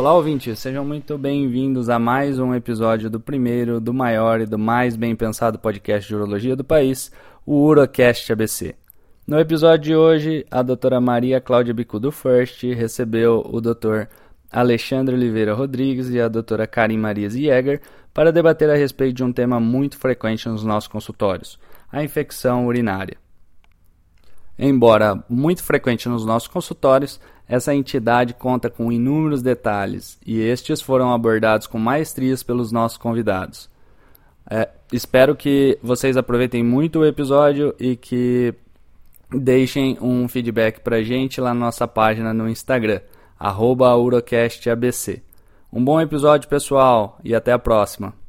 Olá, ouvintes, sejam muito bem-vindos a mais um episódio do primeiro, do maior e do mais bem pensado podcast de urologia do país, o Urocast ABC. No episódio de hoje, a doutora Maria Cláudia Bicudo First recebeu o doutor Alexandre Oliveira Rodrigues e a doutora Karim Maria Jäger para debater a respeito de um tema muito frequente nos nossos consultórios, a infecção urinária. Embora muito frequente nos nossos consultórios, essa entidade conta com inúmeros detalhes e estes foram abordados com maestrias pelos nossos convidados. É, espero que vocês aproveitem muito o episódio e que deixem um feedback para gente lá na nossa página no Instagram, UrocastABC. Um bom episódio, pessoal, e até a próxima.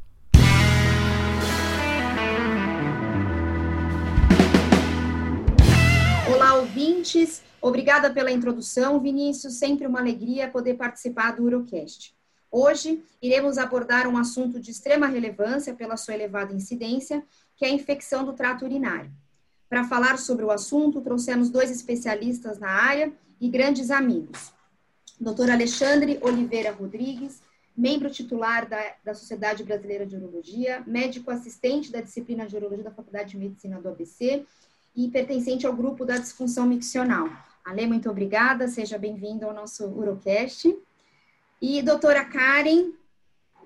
Ouvintes! Obrigada pela introdução, Vinícius. Sempre uma alegria poder participar do Urocast. Hoje iremos abordar um assunto de extrema relevância pela sua elevada incidência, que é a infecção do trato urinário. Para falar sobre o assunto, trouxemos dois especialistas na área e grandes amigos. Dr. Alexandre Oliveira Rodrigues, membro titular da, da Sociedade Brasileira de Urologia, médico assistente da disciplina de Urologia da Faculdade de Medicina do ABC e pertencente ao grupo da disfunção miccional. Ale, muito obrigada, seja bem-vindo ao nosso Urocast. E doutora Karen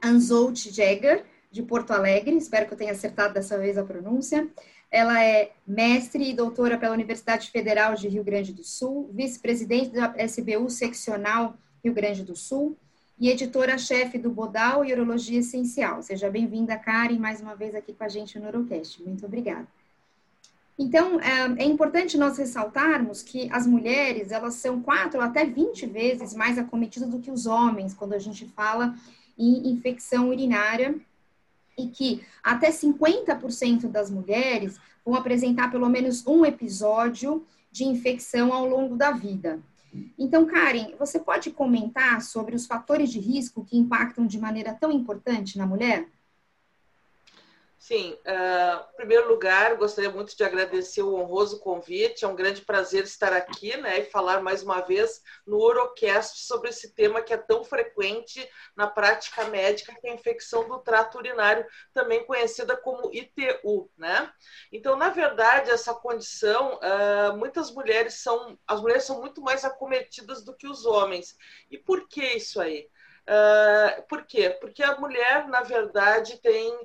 Anzolt Jäger, de Porto Alegre, espero que eu tenha acertado dessa vez a pronúncia. Ela é mestre e doutora pela Universidade Federal de Rio Grande do Sul, vice-presidente da SBU Seccional Rio Grande do Sul e editora-chefe do Bodal e Urologia Essencial. Seja bem-vinda, Karen, mais uma vez aqui com a gente no Urocast. Muito obrigada. Então, é, é importante nós ressaltarmos que as mulheres, elas são quatro até 20 vezes mais acometidas do que os homens, quando a gente fala em infecção urinária, e que até 50% das mulheres vão apresentar pelo menos um episódio de infecção ao longo da vida. Então, Karen, você pode comentar sobre os fatores de risco que impactam de maneira tão importante na mulher? Sim, uh, em primeiro lugar, gostaria muito de agradecer o honroso convite. É um grande prazer estar aqui né, e falar mais uma vez no Urocast sobre esse tema que é tão frequente na prática médica, que é a infecção do trato urinário, também conhecida como ITU. Né? Então, na verdade, essa condição, uh, muitas mulheres são, as mulheres são muito mais acometidas do que os homens. E por que isso aí? Uh, por quê? Porque a mulher, na verdade, tem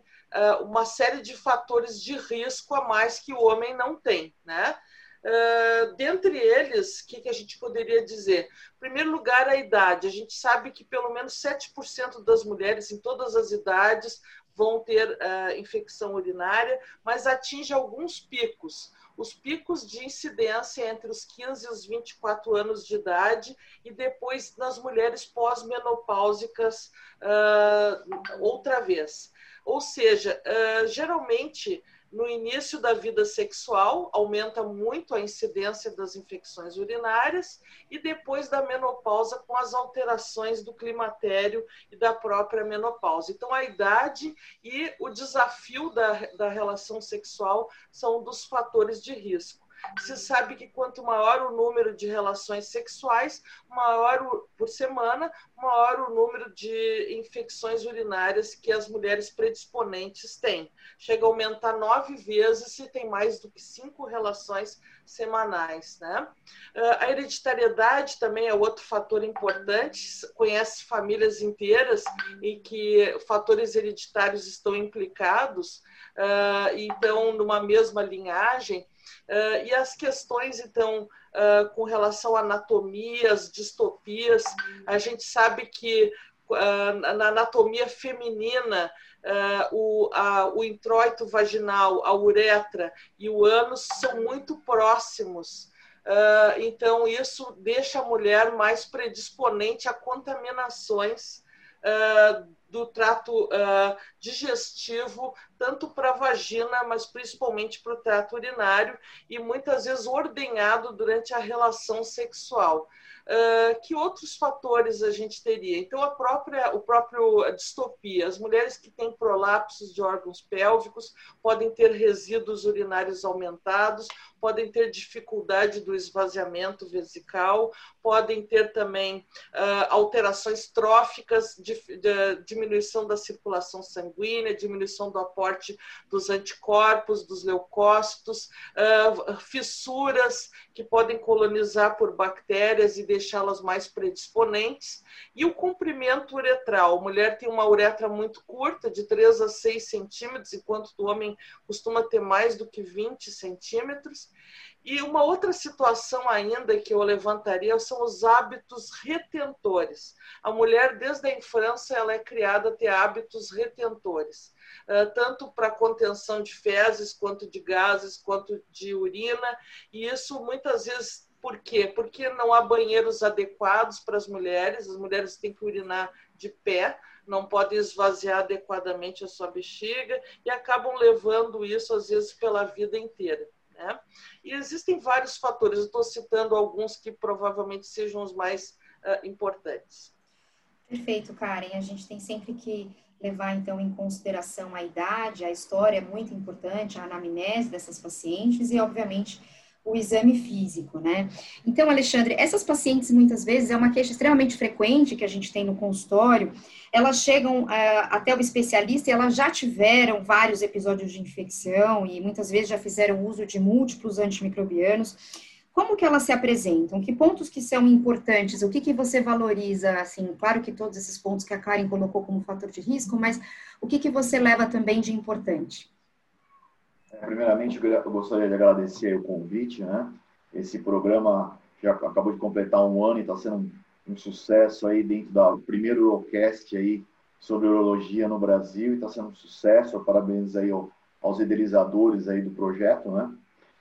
uma série de fatores de risco a mais que o homem não tem, né? Uh, dentre eles, o que, que, a gente poderia dizer? Em primeiro lugar, a idade. A gente sabe que pelo menos 7% das mulheres, em todas as idades, vão ter uh, infecção urinária, mas atinge alguns picos. Os picos de incidência entre os 15 e os 24 anos de idade, e depois nas mulheres pós-menopáusicas, uh, outra vez. Ou seja, uh, geralmente no início da vida sexual aumenta muito a incidência das infecções urinárias e depois da menopausa com as alterações do climatério e da própria menopausa. Então a idade e o desafio da, da relação sexual são dos fatores de risco se sabe que quanto maior o número de relações sexuais, maior por semana, maior o número de infecções urinárias que as mulheres predisponentes têm. Chega a aumentar nove vezes se tem mais do que cinco relações semanais. Né? Ah, a hereditariedade também é outro fator importante. Conhece famílias inteiras em que fatores hereditários estão implicados, ah, então, numa mesma linhagem. Uh, e as questões, então, uh, com relação à anatomia, as distopias, a gente sabe que uh, na anatomia feminina, o, a, o introito vaginal, a uretra e o ânus são muito próximos. então, isso deixa a mulher mais predisponente a contaminações do trato digestivo tanto para a vagina, mas principalmente para o trato urinário, e muitas vezes ordenhado durante a relação sexual. Uh, que outros fatores a gente teria? Então, a própria, o próprio a distopia. As mulheres que têm prolapsos de órgãos pélvicos podem ter resíduos urinários aumentados, podem ter dificuldade do esvaziamento vesical, podem ter também uh, alterações tróficas, de, de, diminuição da circulação sanguínea, diminuição do aporte dos anticorpos, dos leucócitos, uh, fissuras que podem colonizar por bactérias e deixá-las mais predisponentes, e o comprimento uretral. A mulher tem uma uretra muito curta, de 3 a 6 centímetros, enquanto o homem costuma ter mais do que 20 centímetros. E uma outra situação ainda que eu levantaria são os hábitos retentores. A mulher, desde a infância, ela é criada a ter hábitos retentores, tanto para contenção de fezes, quanto de gases, quanto de urina, e isso muitas vezes por quê? Porque não há banheiros adequados para as mulheres, as mulheres têm que urinar de pé, não podem esvaziar adequadamente a sua bexiga e acabam levando isso, às vezes, pela vida inteira. Né? E existem vários fatores, eu estou citando alguns que provavelmente sejam os mais uh, importantes. Perfeito, Karen. A gente tem sempre que levar, então, em consideração a idade, a história é muito importante, a anamnese dessas pacientes e, obviamente, o exame físico, né? Então, Alexandre, essas pacientes muitas vezes é uma queixa extremamente frequente que a gente tem no consultório. Elas chegam uh, até o especialista e elas já tiveram vários episódios de infecção e muitas vezes já fizeram uso de múltiplos antimicrobianos. Como que elas se apresentam? Que pontos que são importantes? O que que você valoriza? Assim, claro que todos esses pontos que a Karen colocou como fator de risco, mas o que que você leva também de importante? Primeiramente, eu gostaria de agradecer o convite, né? Esse programa já acabou de completar um ano e está sendo um, um, sucesso aí dentro do primeiro Eurocast aí sobre urologia no Brasil e está sendo um sucesso. Parabéns aí ao, aos idealizadores aí do projeto, né?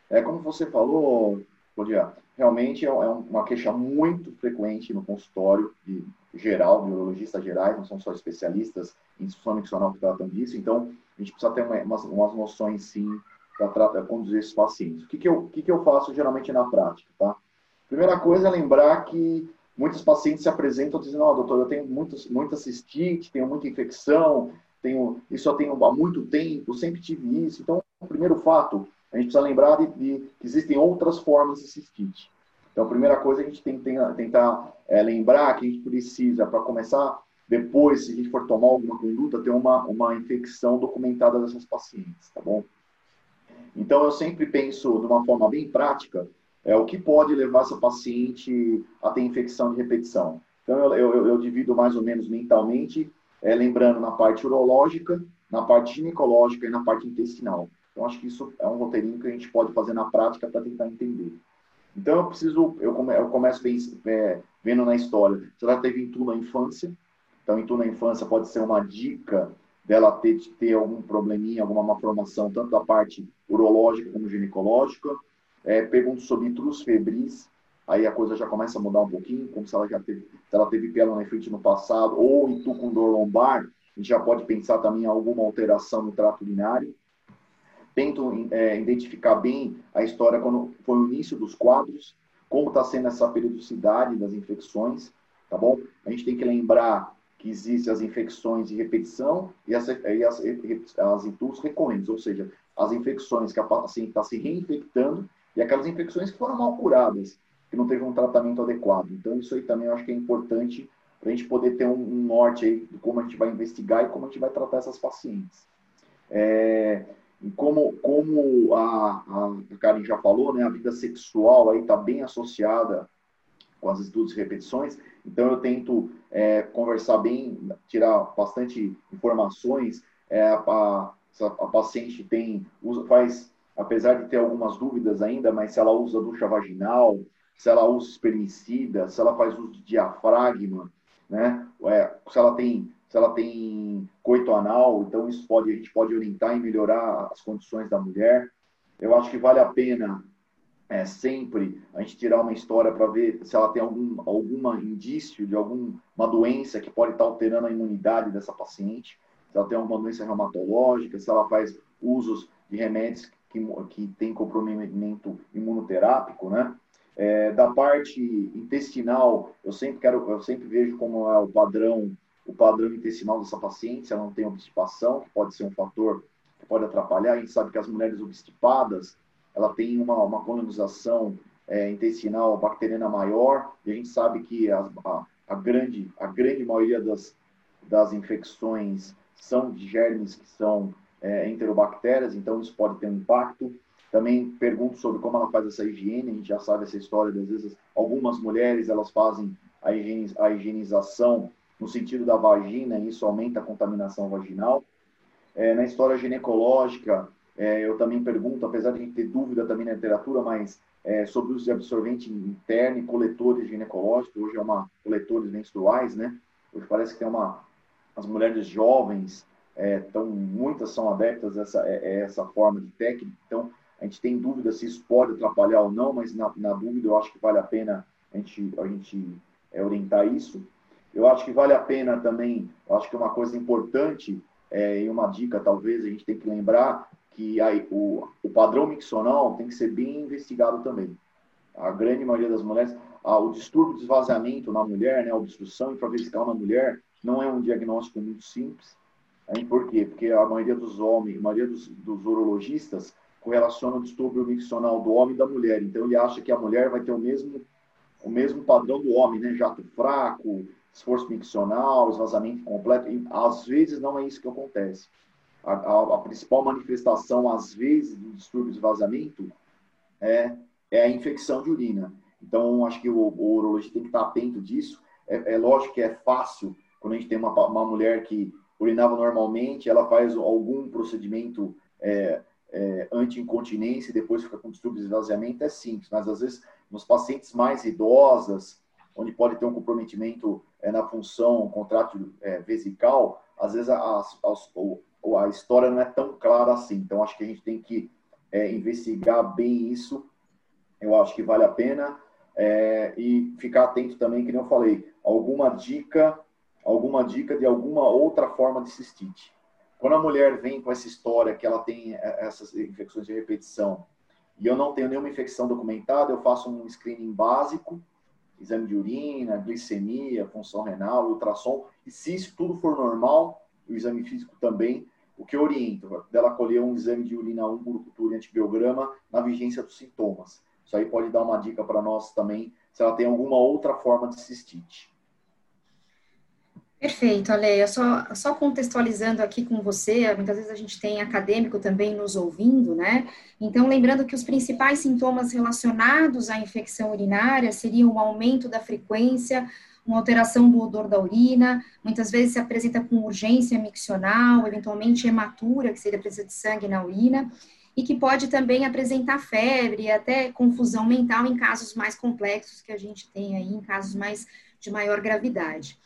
É como você falou, Claudia, realmente é, é uma queixa muito frequente no consultório de geral, de urologistas gerais, não são só especialistas em disfunção miccional que tratam disso, então a gente precisa ter uma, umas, umas noções, sim, para conduzir esses pacientes. O que, que, eu, que, que eu faço geralmente na prática, tá? Primeira coisa é lembrar que muitos pacientes se apresentam dizendo, oh, doutor, eu tenho muitos, muita cistite, tenho muita infecção, tenho, isso eu tenho há muito tempo, sempre tive isso. Então, o primeiro fato, a gente precisa lembrar de, de que existem outras formas de cistite. Então, a primeira coisa a gente tem que tentar é, lembrar que a gente precisa, para começar, depois, se a gente for tomar alguma conduta, ter uma, uma infecção documentada dessas pacientes, tá bom? Então, eu sempre penso de uma forma bem prática, é o que pode levar essa paciente a ter infecção de repetição. Então, eu, eu, eu divido mais ou menos mentalmente, é, lembrando na parte urológica, na parte ginecológica e na parte intestinal. Então, acho que isso é um roteirinho que a gente pode fazer na prática para tentar entender. Então, eu preciso, eu, come, eu começo é, vendo na história, se ela teve intu na infância, então intu na infância pode ser uma dica dela ter, ter algum probleminha, alguma malformação, tanto da parte urológica como ginecológica. É, sobre intrus febris, aí a coisa já começa a mudar um pouquinho, como se ela já teve, se ela teve pielonefrite no passado, ou intu com dor lombar, a gente já pode pensar também em alguma alteração no trato urinário tento é, identificar bem a história quando foi o início dos quadros, como está sendo essa periodicidade das infecções, tá bom? A gente tem que lembrar que existem as infecções de repetição e as, e as, as recorrentes, ou seja, as infecções que a paciente está se reinfectando e aquelas infecções que foram mal curadas, que não teve um tratamento adequado. Então, isso aí também eu acho que é importante para a gente poder ter um, um, norte aí de como a gente vai investigar e como a gente vai tratar essas pacientes. É, como, como a, a Karen já falou, né, a vida sexual aí está bem associada com as estudos e repetições, então eu tento é, conversar bem, tirar bastante informações. É, a, a, paciente tem, usa, faz, apesar de ter algumas dúvidas ainda, mas se ela usa ducha vaginal, se ela usa espermicida, se ela faz uso de diafragma, né? É, se ela tem se ela tem coito anal, então isso pode, a gente pode orientar e melhorar as condições da mulher. Eu acho que vale a pena é, sempre a gente tirar uma história para ver se ela tem algum alguma indício de alguma doença que pode estar alterando a imunidade dessa paciente. se ela tem alguma doença reumatológica, se ela faz usos de remédios que, que tem comprometimento imunoterápico, né? É, da parte intestinal, eu sempre quero, eu sempre vejo como é o padrão, o padrão intestinal dessa paciente, se ela não tem obstipação, que pode ser um fator que pode atrapalhar. A gente sabe que as mulheres obstipadas, ela tem uma, uma colonização é, intestinal bacteriana maior, e a gente sabe que a, a, a, grande, a grande maioria das, das infecções são de germes que são é, enterobactérias, então isso pode ter um impacto. Também pergunto sobre como ela faz essa higiene, a gente já sabe essa história, às vezes algumas mulheres elas fazem a, a higienização no sentido da vagina e isso aumenta a contaminação vaginal. É, na história ginecológica, é, eu também pergunto, apesar de a gente ter dúvida também na literatura, mas é, sobre o uso de absorvente interno e coletores ginecológicos, hoje é uma coletores menstruais, né? Hoje parece que tem uma as mulheres jovens é, tão, muitas são adeptas a essa, a é, é essa forma de técnica, então a gente tem dúvida se isso pode atrapalhar ou não, mas na, na dúvida eu acho que vale a pena a gente, a gente é, orientar isso. Eu acho que vale a pena também, acho que uma coisa importante é, e uma dica talvez a gente tem que lembrar que aí, o, o padrão miccional tem que ser bem investigado também. A grande maioria das mulheres, ah, o distúrbio de esvaziamento na mulher, né, a obstrução infravesical na mulher, não é um diagnóstico muito simples. Hein? Por quê? Porque a maioria dos homens, a maioria dos, dos urologistas correlaciona o distúrbio miccional do homem e da mulher. Então ele acha que a mulher vai ter o mesmo o mesmo padrão do homem, né? Jato fraco, esforço miccional, esvazamento completo. E, às vezes não é isso que acontece. A, a, a, principal manifestação, às vezes, do distúrbio de vazamento é, é a infecção de urina. Então, acho que o, o urologista tem que estar atento disso. É, é lógico que é fácil quando a gente tem uma, uma mulher que urinava normalmente, ela faz algum procedimento é, é, anti-incontinência e depois fica com distúrbio de esvaziamento, é simples, mas às vezes nos pacientes mais idosas, onde pode ter um comprometimento é, na função contrátil é, vesical, às vezes a, a, a, a, história não é tão clara assim. Então, acho que a gente tem que é, investigar bem isso. Eu acho que vale a pena. É, e ficar atento também, que nem eu falei, alguma dica alguma dica de alguma outra forma de cistite. Quando a mulher vem com essa história que ela tem é, essas infecções de repetição e eu não tenho nenhuma infecção documentada, eu faço um screening básico, exame de urina, glicemia, função renal, ultrassom, e se isso tudo for normal, o exame físico também, o que eu oriento, dela colher um exame de urina 1 por cultura e antibiograma na vigência dos sintomas. Isso aí pode dar uma dica para nós também, se ela tem alguma outra forma de cistite. Perfeito, Aleia. Só, só contextualizando aqui com você, muitas vezes a gente tem acadêmico também nos ouvindo, né? Então, lembrando que os principais sintomas relacionados à infecção urinária seriam o aumento da frequência, uma alteração do odor da urina, muitas vezes se apresenta com urgência miccional, eventualmente hematura, que seria presença de sangue na urina, e que pode também apresentar febre e até confusão mental em casos mais complexos que a gente tem aí, em casos mais de maior gravidade.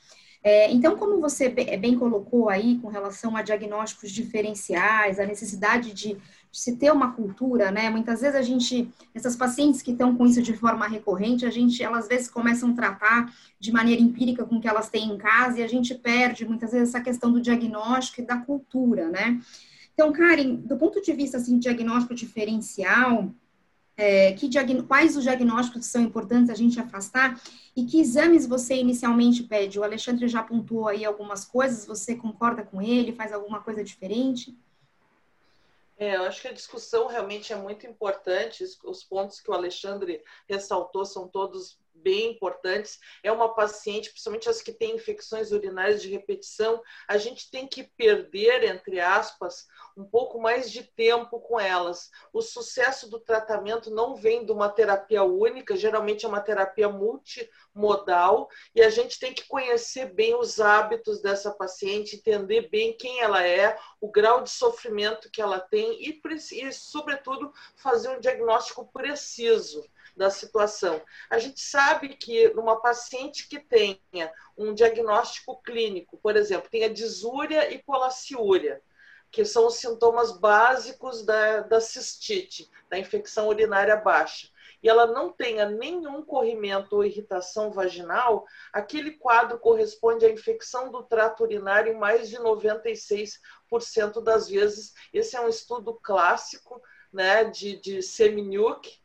É, então, como você bem colocou aí com relação a diagnósticos diferenciais, a necessidade de, de, se ter uma cultura, né? Muitas vezes a gente, essas pacientes que estão com isso de forma recorrente, a gente, elas às vezes começam a tratar de maneira empírica com o que elas têm em casa e a gente perde muitas vezes essa questão do diagnóstico e da cultura, né? Então, Karen, do ponto de vista assim, diagnóstico diferencial, é, que, quais os diagnósticos são importantes a gente afastar e que exames você inicialmente pede? O Alexandre já pontuou aí algumas coisas, você concorda com ele, faz alguma coisa diferente? É, eu acho que a discussão realmente é muito importante. Os pontos que o Alexandre ressaltou são todos bem importantes. É uma paciente, principalmente as que têm infecções urinárias de repetição, a gente tem que perder, entre aspas, um pouco mais de tempo com elas. O sucesso do tratamento não vem de uma terapia única, geralmente é uma terapia multimodal, e a gente tem que conhecer bem os hábitos dessa paciente, entender bem quem ela é, o grau de sofrimento que ela tem e, e sobretudo, fazer um diagnóstico preciso da situação. A gente sabe que numa paciente que tenha um diagnóstico clínico, por exemplo, tenha disúria e polaciúria, que são os sintomas básicos da, da cistite, da infecção urinária baixa. e ela não tenha nenhum corrimento ou irritação vaginal, aquele quadro corresponde à infecção do trato urinário em mais de 96% das vezes. Esse é um estudo clássico né, de, de Seminiuk, é,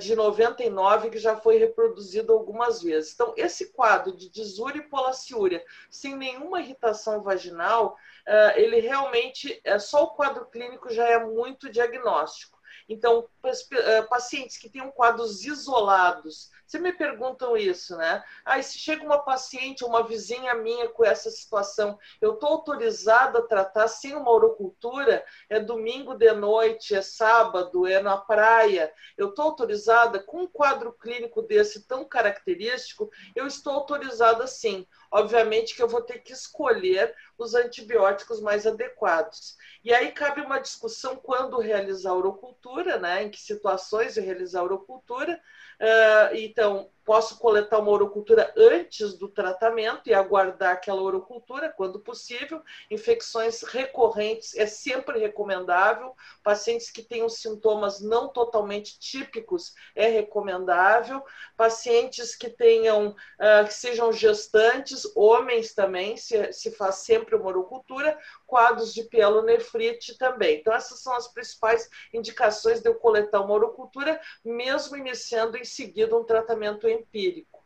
de 99, que já foi reproduzido algumas vezes. Então, esse quadro de disúria e polaciúria, sem nenhuma irritação vaginal, é, ele realmente, é só o quadro clínico já é muito diagnóstico. Então, é, pacientes que tenham quadros isolados, você me perguntam isso, né? Ah, se chega uma paciente, uma vizinha minha com essa situação, eu estou autorizada a tratar sem uma orocultura? É domingo de noite, é sábado, é na praia. Eu estou autorizada com um quadro clínico desse tão característico, eu estou autorizada sim. Obviamente que eu vou ter que escolher os antibióticos mais adequados. E aí cabe uma discussão quando realizar a orocultura, né? Em que situações realizar a orocultura. Uh, então, posso coletar uma orocultura antes do tratamento e aguardar aquela orocultura quando possível. Infecções recorrentes é sempre recomendável. Pacientes que tenham sintomas não totalmente típicos é recomendável. Pacientes que tenham, uh, que sejam gestantes, homens também, se, se faz sempre uma orocultura. Quadros de pielonefrite também. Então, essas são as principais indicações de eu coletar uma orocultura, mesmo iniciando em seguida um tratamento empírico.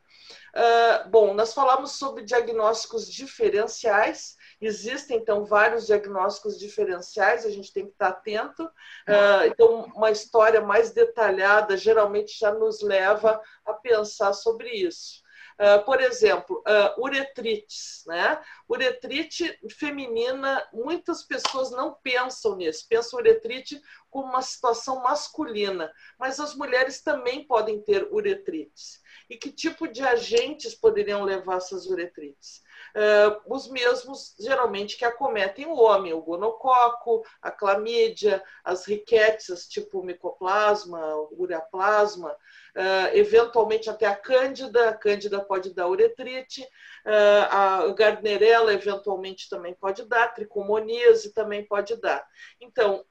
Uh, bom, nós falamos sobre diagnósticos diferenciais. Existem, então, vários diagnósticos diferenciais, a gente tem que estar atento. Uh, então, uma história mais detalhada geralmente já nos leva a pensar sobre isso. Uh, por exemplo, uh, uretrites, né? Uretrite feminina, muitas pessoas não pensam nisso, pensam uretrite como uma situação masculina, mas as mulheres também podem ter uretrites. E que tipo de agentes poderiam levar essas uretrites? Uh, os mesmos, geralmente, que acometem o homem, o gonococo, a clamídia, as riquetes, tipo micoplasma, ureaplasma, uh, eventualmente até a cândida, a cândida pode dar uretrite, uh, a gardnerella eventualmente também pode dar, tricomoníase também pode dar. Então,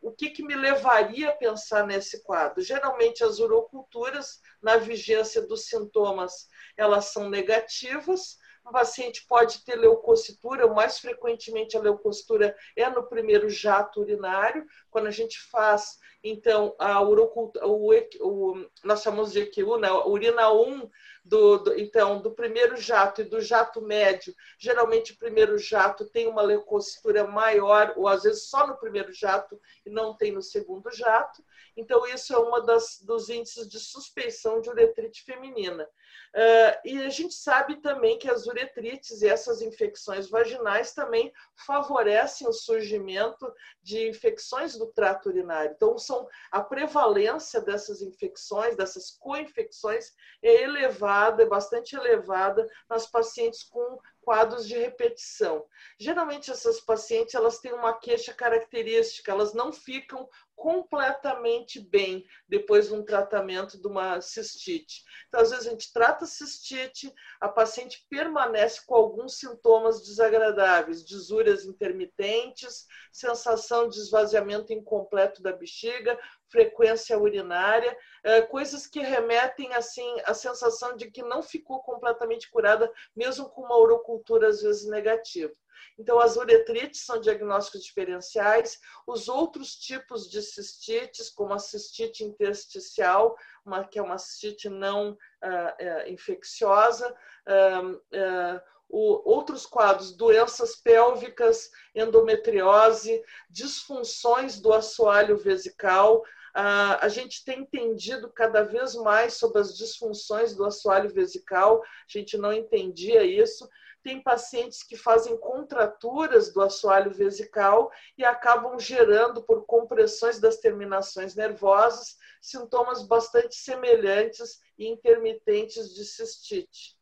o que, que me levaria a pensar nesse quadro? Geralmente as uroculturas, na vigência dos sintomas, elas são negativas, o paciente pode ter leucocitura, mais frequentemente a leucocitura é no primeiro jato urinário, quando a gente faz, então, a urocultura, o, o, nós chamamos de EQU, né? urina 1, do, do, então, do primeiro jato e do jato médio, geralmente o primeiro jato tem uma leucocitura maior, ou às vezes só no primeiro jato e não tem no segundo jato. Então, isso é das, dos índices de suspeição de uretrite feminina. Uh, e a gente sabe também que as uretrites e essas infecções vaginais também favorecem o surgimento de infecções do trato urinário. Então, são, a prevalência dessas infecções, dessas co-infecções, é elevada, é bastante elevada nas pacientes com quadros de repetição. Geralmente essas pacientes elas têm uma queixa característica, elas não ficam completamente bem depois de um tratamento de uma cistite. Então, às vezes a gente trata a cistite, a paciente permanece com alguns sintomas desagradáveis, disúrias intermitentes, sensação de esvaziamento incompleto da bexiga, frequência urinária, é, coisas que remetem assim à sensação de que não ficou completamente curada, mesmo com uma urocultura às vezes negativa. Então, as uretrites são diagnósticos diferenciais. Os outros tipos de cistites, como a cistite intersticial, uma, que é uma cistite não uh, uh, infecciosa, uh, o, outros quadros, doenças pélvicas, endometriose, disfunções do assoalho vesical, Uh, a gente tem entendido cada vez mais sobre as disfunções do assoalho vesical, a gente não entendia isso. Tem pacientes que fazem contraturas do assoalho vesical e acabam gerando, por compressões das terminações nervosas, sintomas bastante semelhantes e intermitentes de cistite.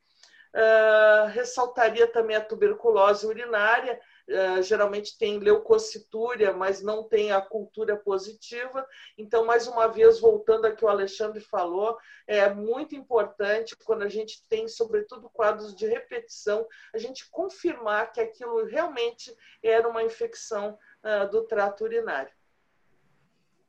Uh, ressaltaria também a tuberculose urinária, uh, geralmente tem leucocitúria, mas não tem a cultura positiva. Então, mais uma vez, voltando ao que o Alexandre falou, é muito importante quando a gente tem, sobretudo, quadros de repetição, a gente confirmar que aquilo realmente era uma infecção uh, do trato urinário.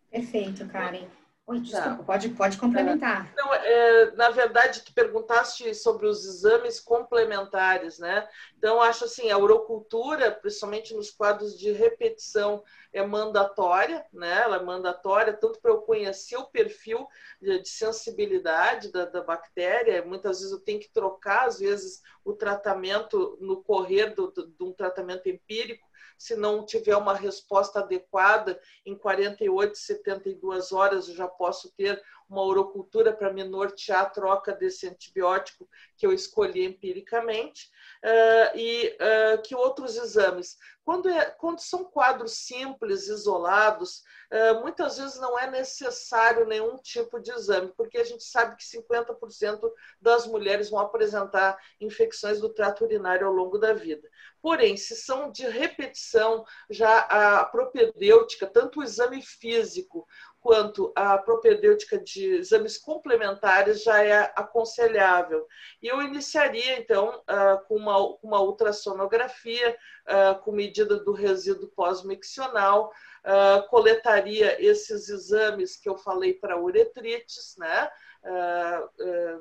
Perfeito, Karen. Oi, desculpa, tá. pode, pode complementar. É, não, é, na verdade, tu perguntaste sobre os exames complementares, né? Então, acho assim, a urocultura, principalmente nos quadros de repetição, é mandatória, né? Ela é mandatória, tanto para eu conhecer o perfil de, de sensibilidade da, da, bactéria, muitas vezes eu tenho que trocar, às vezes, o tratamento no correr do, do, de um tratamento empírico, se não tiver uma resposta adequada, em 48, 72 horas eu já posso ter uma urocultura para me nortear a troca desse antibiótico que eu escolhi empiricamente. Uh, e uh, que outros exames? Quando, é, quando são quadros simples, isolados, uh, muitas vezes não é necessário nenhum tipo de exame, porque a gente sabe que 50% das mulheres vão apresentar infecções do trato urinário ao longo da vida. Porém, se são de repetição, já a propedêutica, tanto o exame físico quanto a propedêutica de exames complementares já é aconselhável. E eu iniciaria, então, ah, com uma, uma ultrassonografia, ah, com medida do resíduo pós-miccional, ah, coletaria esses exames que eu falei para uretrites, né?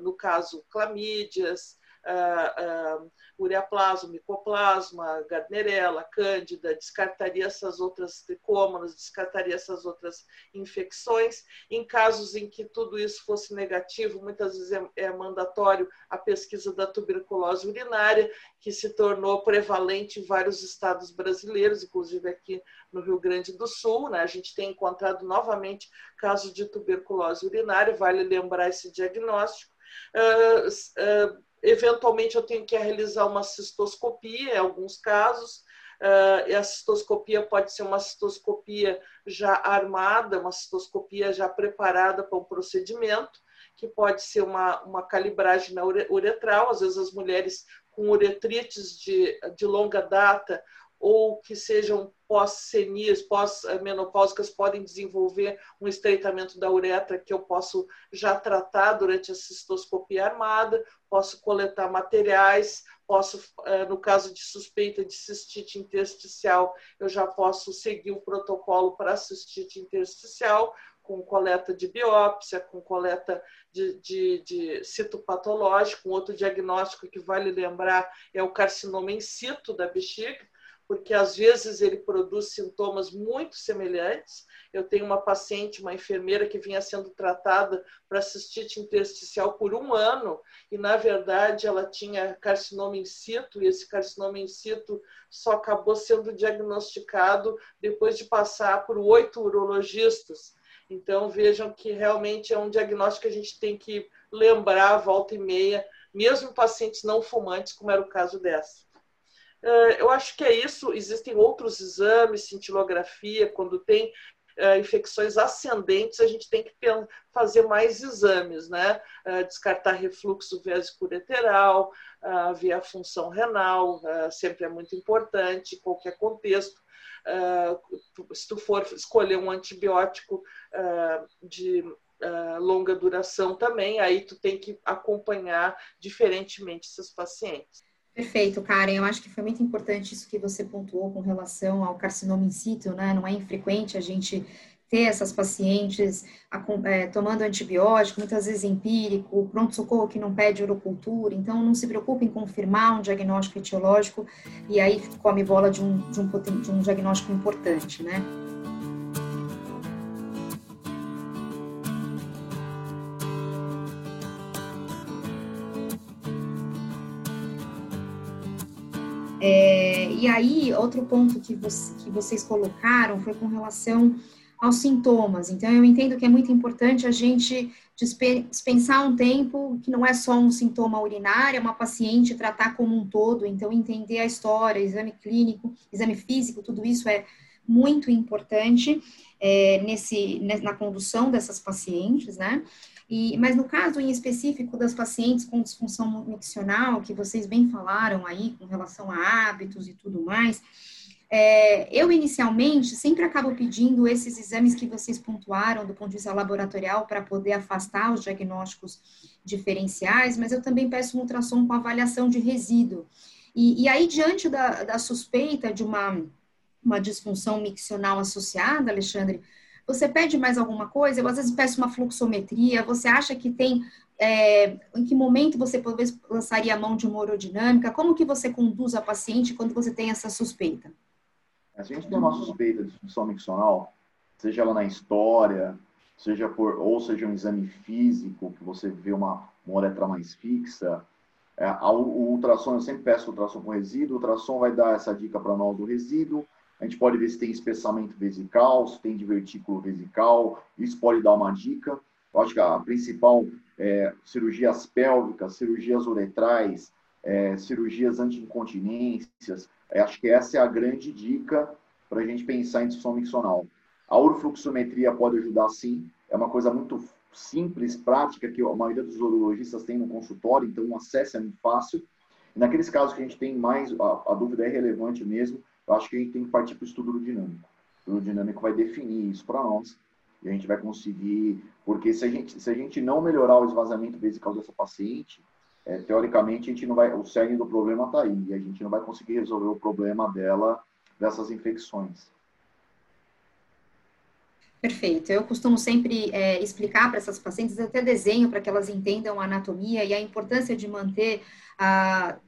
no caso, clamídias, uh, uh, ureaplasma, micoplasma, gardnerella, cândida, descartaria essas outras tricômonas, descartaria essas outras infecções. Em casos em que tudo isso fosse negativo, muitas vezes é, é mandatório a pesquisa da tuberculose urinária, que se tornou prevalente em vários estados brasileiros, inclusive aqui no Rio Grande do Sul. Né? A gente tem encontrado novamente casos de tuberculose urinária, vale lembrar esse diagnóstico. Uh, uh, Eventualmente, eu tenho que realizar uma cistoscopia, em alguns casos. Uh, e a cistoscopia pode ser uma cistoscopia já armada, uma cistoscopia já preparada para o procedimento, que pode ser uma, uma calibragem na uretral. Às vezes, as mulheres com uretrites de, de longa data ou que sejam pós-senias, pós-menopáusicas, podem desenvolver um estreitamento da uretra que eu posso já tratar durante a cistoscopia armada, posso coletar materiais, posso, eh, no caso de suspeita de cistite intersticial, eu já posso seguir o protocolo para cistite intersticial, com coleta de biópsia, com coleta de, de, de citopatológico. Um outro diagnóstico que vale lembrar é o carcinoma in situ da bexiga, porque às vezes ele produz sintomas muito semelhantes. Eu tenho uma paciente, uma enfermeira, que vinha sendo tratada para cistite intersticial por um ano, e na verdade ela tinha carcinoma in situ, e esse carcinoma in situ só acabou sendo diagnosticado depois de passar por oito urologistas. Então vejam que realmente é um diagnóstico que a gente tem que lembrar volta e meia, mesmo pacientes não fumantes, como era o caso dessa. Eh, eu acho que é isso. Existem outros exames, cintilografia, quando tem uh, infecções ascendentes, a gente tem que fazer mais exames, né? Uh, descartar refluxo vésico-ureteral, uh, ver a função renal, sempre é muito importante, em qualquer contexto. se tu for escolher um antibiótico de longa duração também, aí tu tem que acompanhar diferentemente esses pacientes. Perfeito, Karen. Eu acho que foi muito importante isso que você pontuou com relação ao carcinoma in situ, né? Não é infrequente a gente ter essas pacientes é, tomando antibiótico, muitas vezes empírico, pronto-socorro que não pede urocultura, então não se preocupe em confirmar um diagnóstico etiológico e aí come bola de um, de um, de um diagnóstico importante, né? É, e aí, outro ponto que, você, que vocês colocaram foi com relação aos sintomas. Então, eu entendo que é muito importante a gente dispensar um tempo que não é só um sintoma urinário, é uma paciente tratar como um todo, então entender a história, exame clínico, exame físico, tudo isso é muito importante é, nesse, na condução dessas pacientes, né? E, mas no caso em específico das pacientes com disfunção miccional, que vocês bem falaram aí com relação a hábitos e tudo mais, é, eu inicialmente sempre acabo pedindo esses exames que vocês pontuaram do ponto de vista laboratorial para poder afastar os diagnósticos diferenciais, mas eu também peço um ultrassom com avaliação de resíduo. E, e aí, diante da, da suspeita de uma, uma disfunção miccional associada, Alexandre, Você pede mais alguma coisa? Eu às vezes peço uma fluxometria. Você acha que tem é, em que momento você talvez lançaria a mão de uma urodinâmica? Como que você conduz a paciente quando você tem essa suspeita? A gente tem uma suspeita de disfunção miccional, seja ela na história, seja por ou seja um exame físico que você vê uma, uma uretra mais fixa, é, a, o ultrassom eu sempre peço ultrassom com resíduo, o ultrassom vai dar essa dica para nós do resíduo. A gente pode ver se tem espessamento vesical, se tem divertículo vesical, isso pode dar uma dica. Eu acho que a principal é cirurgias pélvicas, cirurgias uretrais, é, cirurgias anti-incontinências. É, acho que essa é a grande dica para a gente pensar em disfunção miccional. A urofluxometria pode ajudar sim, é uma coisa muito simples, prática, que a maioria dos urologistas tem no consultório, então o acesso é muito fácil. E naqueles casos que a gente tem mais, a, a dúvida é relevante mesmo, eu acho que a gente tem que partir para o estudo dinâmico. O estudo dinâmico vai definir isso para nós e a gente vai conseguir, porque se a gente, se a gente não melhorar o esvaziamento vesical dessa paciente, é, teoricamente a gente não vai, o cerne do problema está aí e a gente não vai conseguir resolver o problema dela dessas infecções. Perfeito. Eu costumo sempre é, explicar para essas pacientes, até desenho para que elas entendam a anatomia e a importância de manter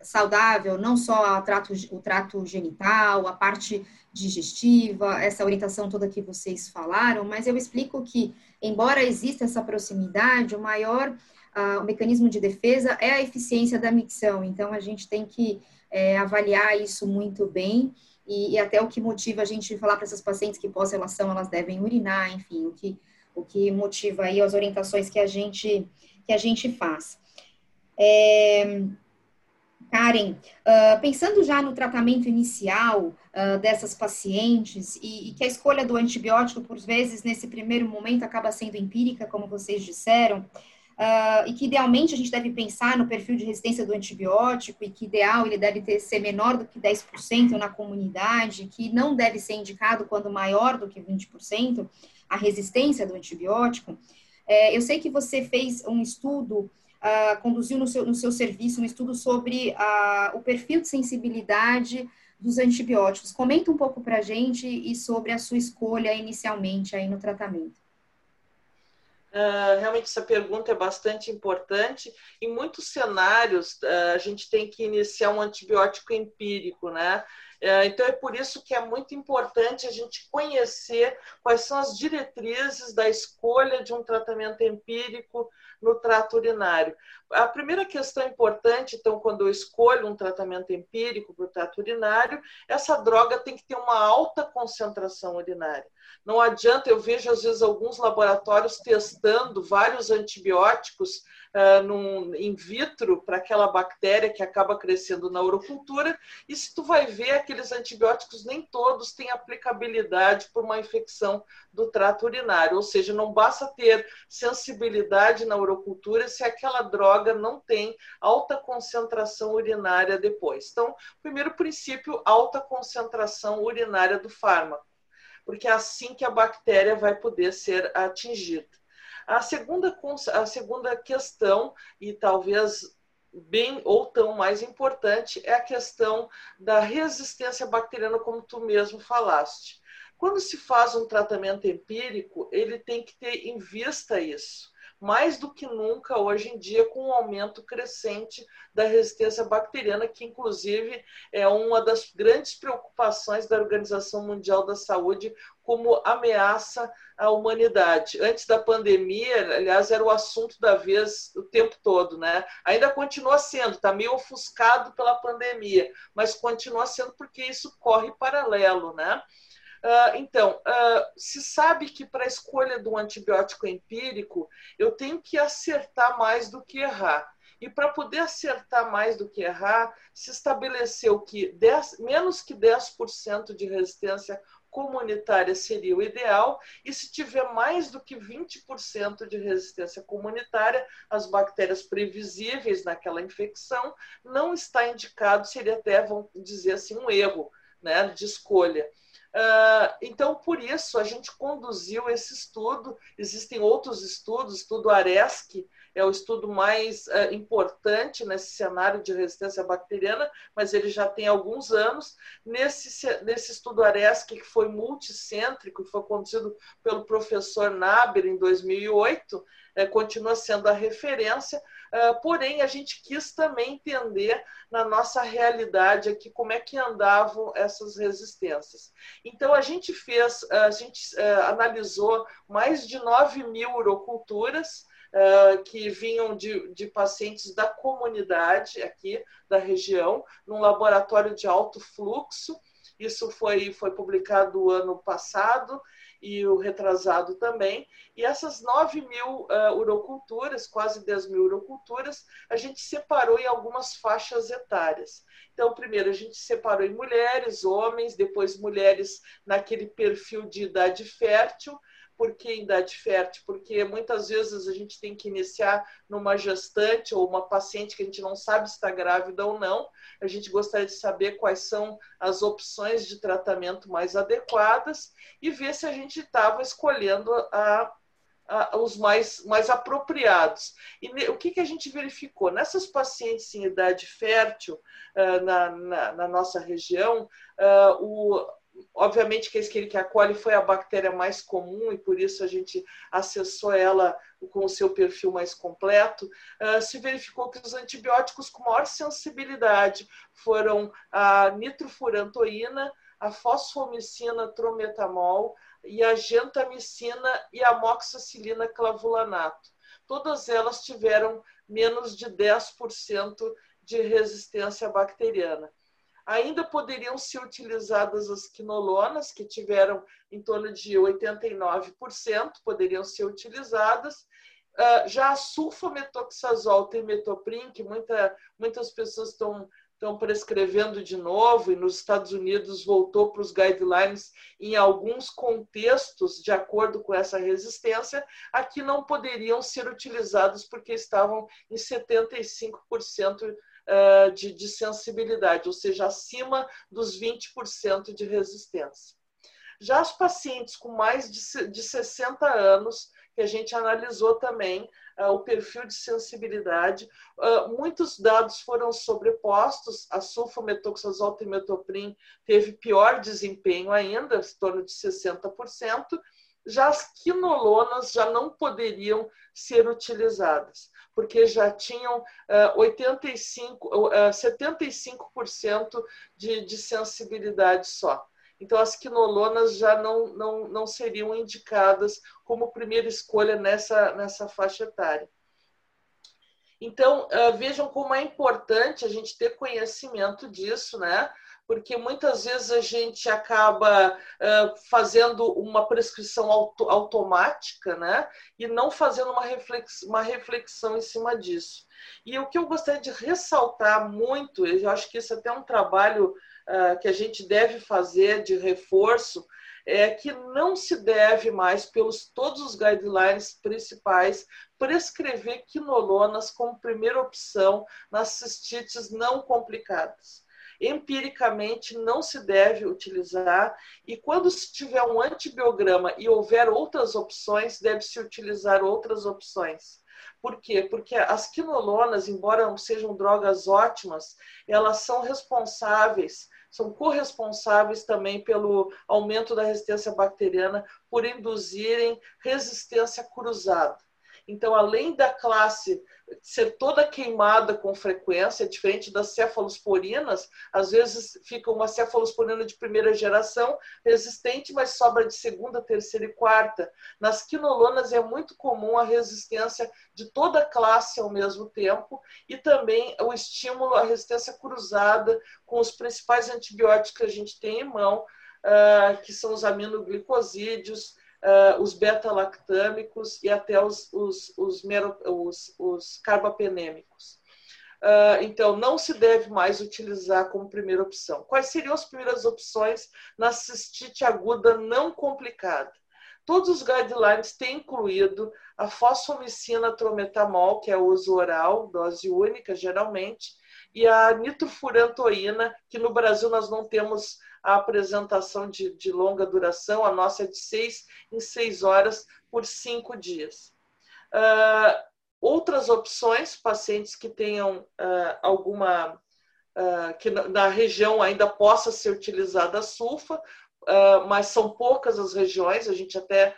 saudável não só trato, o trato genital, a parte digestiva, essa orientação toda que vocês falaram, mas eu explico que, embora exista essa proximidade, o maior ah, o mecanismo de defesa é a eficiência da micção. Então, a gente tem que é, avaliar isso muito bem e, e, até o que motiva a gente falar para essas pacientes que pós-relação elas devem urinar, enfim, o que, o que motiva aí as orientações que a gente, que a gente faz. É, Karen, uh, pensando já no tratamento inicial uh, dessas pacientes e, e, que a escolha do antibiótico, por vezes, nesse primeiro momento, acaba sendo empírica, como vocês disseram, Uh, e que idealmente a gente deve pensar no perfil de resistência do antibiótico e que ideal ele deve ter, ser menor do que 10% na comunidade, que não deve ser indicado quando maior do que 20% a resistência do antibiótico. É, eu sei que você fez um estudo, uh, conduziu no seu, no seu serviço um estudo sobre uh, o perfil de sensibilidade dos antibióticos. Comenta um pouco para a gente e sobre a sua escolha inicialmente aí no tratamento. Uh, realmente essa pergunta é bastante importante. Em muitos cenários, uh, a gente tem que iniciar um antibiótico empírico, né? Uh, então é por isso que é muito importante a gente conhecer quais são as diretrizes da escolha de um tratamento empírico no trato urinário. A primeira questão importante, então, quando eu escolho um tratamento empírico para o trato urinário, essa droga tem que ter uma alta concentração urinária. Não adianta, eu vejo às vezes alguns laboratórios testando vários antibióticos uh, num, in vitro para aquela bactéria que acaba crescendo na urocultura, e se tu vai ver, aqueles antibióticos nem todos têm aplicabilidade por uma infecção do trato urinário, ou seja, não basta ter sensibilidade na urocultura se aquela droga não tem alta concentração urinária depois. Então, primeiro princípio, alta concentração urinária do fármaco porque é assim que a bactéria vai poder ser atingida. A segunda, a segunda questão, e talvez bem ou tão mais importante, é a questão da resistência bacteriana, como tu mesmo falaste. Quando se faz um tratamento empírico, ele tem que ter em vista isso mais do que nunca hoje em dia, com o um aumento crescente da resistência bacteriana, que inclusive é uma das grandes preocupações da Organização Mundial da Saúde como ameaça à humanidade. Antes da pandemia, aliás, era o assunto da vez o tempo todo, né? Ainda continua sendo, está meio ofuscado pela pandemia, mas continua sendo porque isso corre paralelo, né? Uh, então, uh, se sabe que para a escolha do antibiótico empírico, eu tenho que acertar mais do que errar. E para poder acertar mais do que errar, se estabeleceu que 10, menos que 10% de resistência comunitária seria o ideal, e se tiver mais do que 20% de resistência comunitária, as bactérias previsíveis naquela infecção, não está indicado, seria até, vamos dizer assim, um erro né, de escolha. Uh, então, por isso, a gente conduziu esse estudo. Existem outros estudos, estudo ARESC, é o estudo mais uh, importante nesse cenário de resistência bacteriana, mas ele já tem alguns anos. Nesse, nesse estudo ARESC, que foi multicêntrico, foi conduzido pelo professor Naber em 2008, é, continua sendo a referência, porém a gente quis também entender na nossa realidade aqui como é que andavam essas resistências. Então a gente fez, a gente uh, analisou mais de 9 mil uroculturas, Uh, que vinham de, de, pacientes da comunidade aqui da região, num laboratório de alto fluxo. Isso foi, foi publicado ano passado e o retrasado também. E essas 9 mil uh, uroculturas, quase 10 mil uroculturas, a gente separou em algumas faixas etárias. Então, primeiro a gente separou em mulheres, homens, depois mulheres naquele perfil de idade fértil, por que idade fértil? Porque muitas vezes a gente tem que iniciar numa gestante ou uma paciente que a gente não sabe se está grávida ou não. A gente gostaria de saber quais são as opções de tratamento mais adequadas e ver se a gente estava escolhendo a, os mais, mais apropriados. E o que, que a gente verificou? Nessas pacientes em idade fértil, uh, na, na, na, nossa região, uh, o obviamente que a Escherichia coli foi a bactéria mais comum e por isso a gente acessou ela com o seu perfil mais completo, uh, se verificou que os antibióticos com maior sensibilidade foram a nitrofurantoína, a fosfomicina trometamol e a gentamicina e a moxicilina clavulanato. Todas elas tiveram menos de 10% de resistência bacteriana. Ainda poderiam ser utilizadas as quinolonas, que tiveram em torno de 89%, poderiam ser utilizadas. Uh, já a sulfametoxazol temetoprim, que muita, muitas pessoas estão estão prescrevendo de novo e nos Estados Unidos voltou para os guidelines em alguns contextos de acordo com essa resistência, aqui não poderiam ser utilizados porque estavam em 75% de, de sensibilidade, ou seja, acima dos 20% de resistência. Já os pacientes com mais de, de 60 anos, que a gente analisou também uh, o perfil de sensibilidade, uh, muitos dados foram sobrepostos, a sulfametoxazol trimetoprim teve pior desempenho ainda, em torno de 60%, já as quinolonas já não poderiam ser utilizadas porque já tinham uh, 85, uh, 75% de, de sensibilidade só. Então, as quinolonas já não, não, não seriam indicadas como primeira escolha nessa, nessa faixa etária. Então, uh, vejam como é importante a gente ter conhecimento disso, né? Porque muitas vezes a gente acaba uh, fazendo uma prescrição auto, automática, né? E não fazendo uma, reflex, uma reflexão em cima disso. E o que eu gostaria de ressaltar muito, eu acho que isso é até um trabalho uh, que a gente deve fazer de reforço, é que não se deve mais, pelos todos os guidelines principais, prescrever quinolonas como primeira opção nas cistites não complicadas empiricamente não se deve utilizar e quando se tiver um antibiograma e houver outras opções, deve-se utilizar outras opções. Por quê? Porque as quinolonas, embora sejam drogas ótimas, elas são responsáveis, são corresponsáveis também pelo aumento da resistência bacteriana, por induzirem resistência cruzada. Então, além da classe ser toda queimada com frequência, diferente das cefalosporinas, às vezes fica uma cefalosporina de primeira geração resistente, mas sobra de segunda, terceira e quarta. Nas quinolonas é muito comum a resistência de toda a classe ao mesmo tempo e também o estímulo à resistência cruzada com os principais antibióticos que a gente tem em mão, ah, que são os aminoglicosídeos, uh, os beta-lactâmicos e até os, os, os, mero, os, os carbapenêmicos. Uh, então, não se deve mais utilizar como primeira opção. Quais seriam as primeiras opções na cistite aguda não complicada? Todos os guidelines têm incluído a fosfomicina trometamol, que é o uso oral, dose única, geralmente, e a nitrofurantoína, que no Brasil nós não temos a apresentação de, de longa duração, a nossa é de seis em seis horas por cinco dias. Uh, outras opções, pacientes que tenham uh, alguma, uh, que na, região ainda possa ser utilizada a sulfa, uh, mas são poucas as regiões, a gente até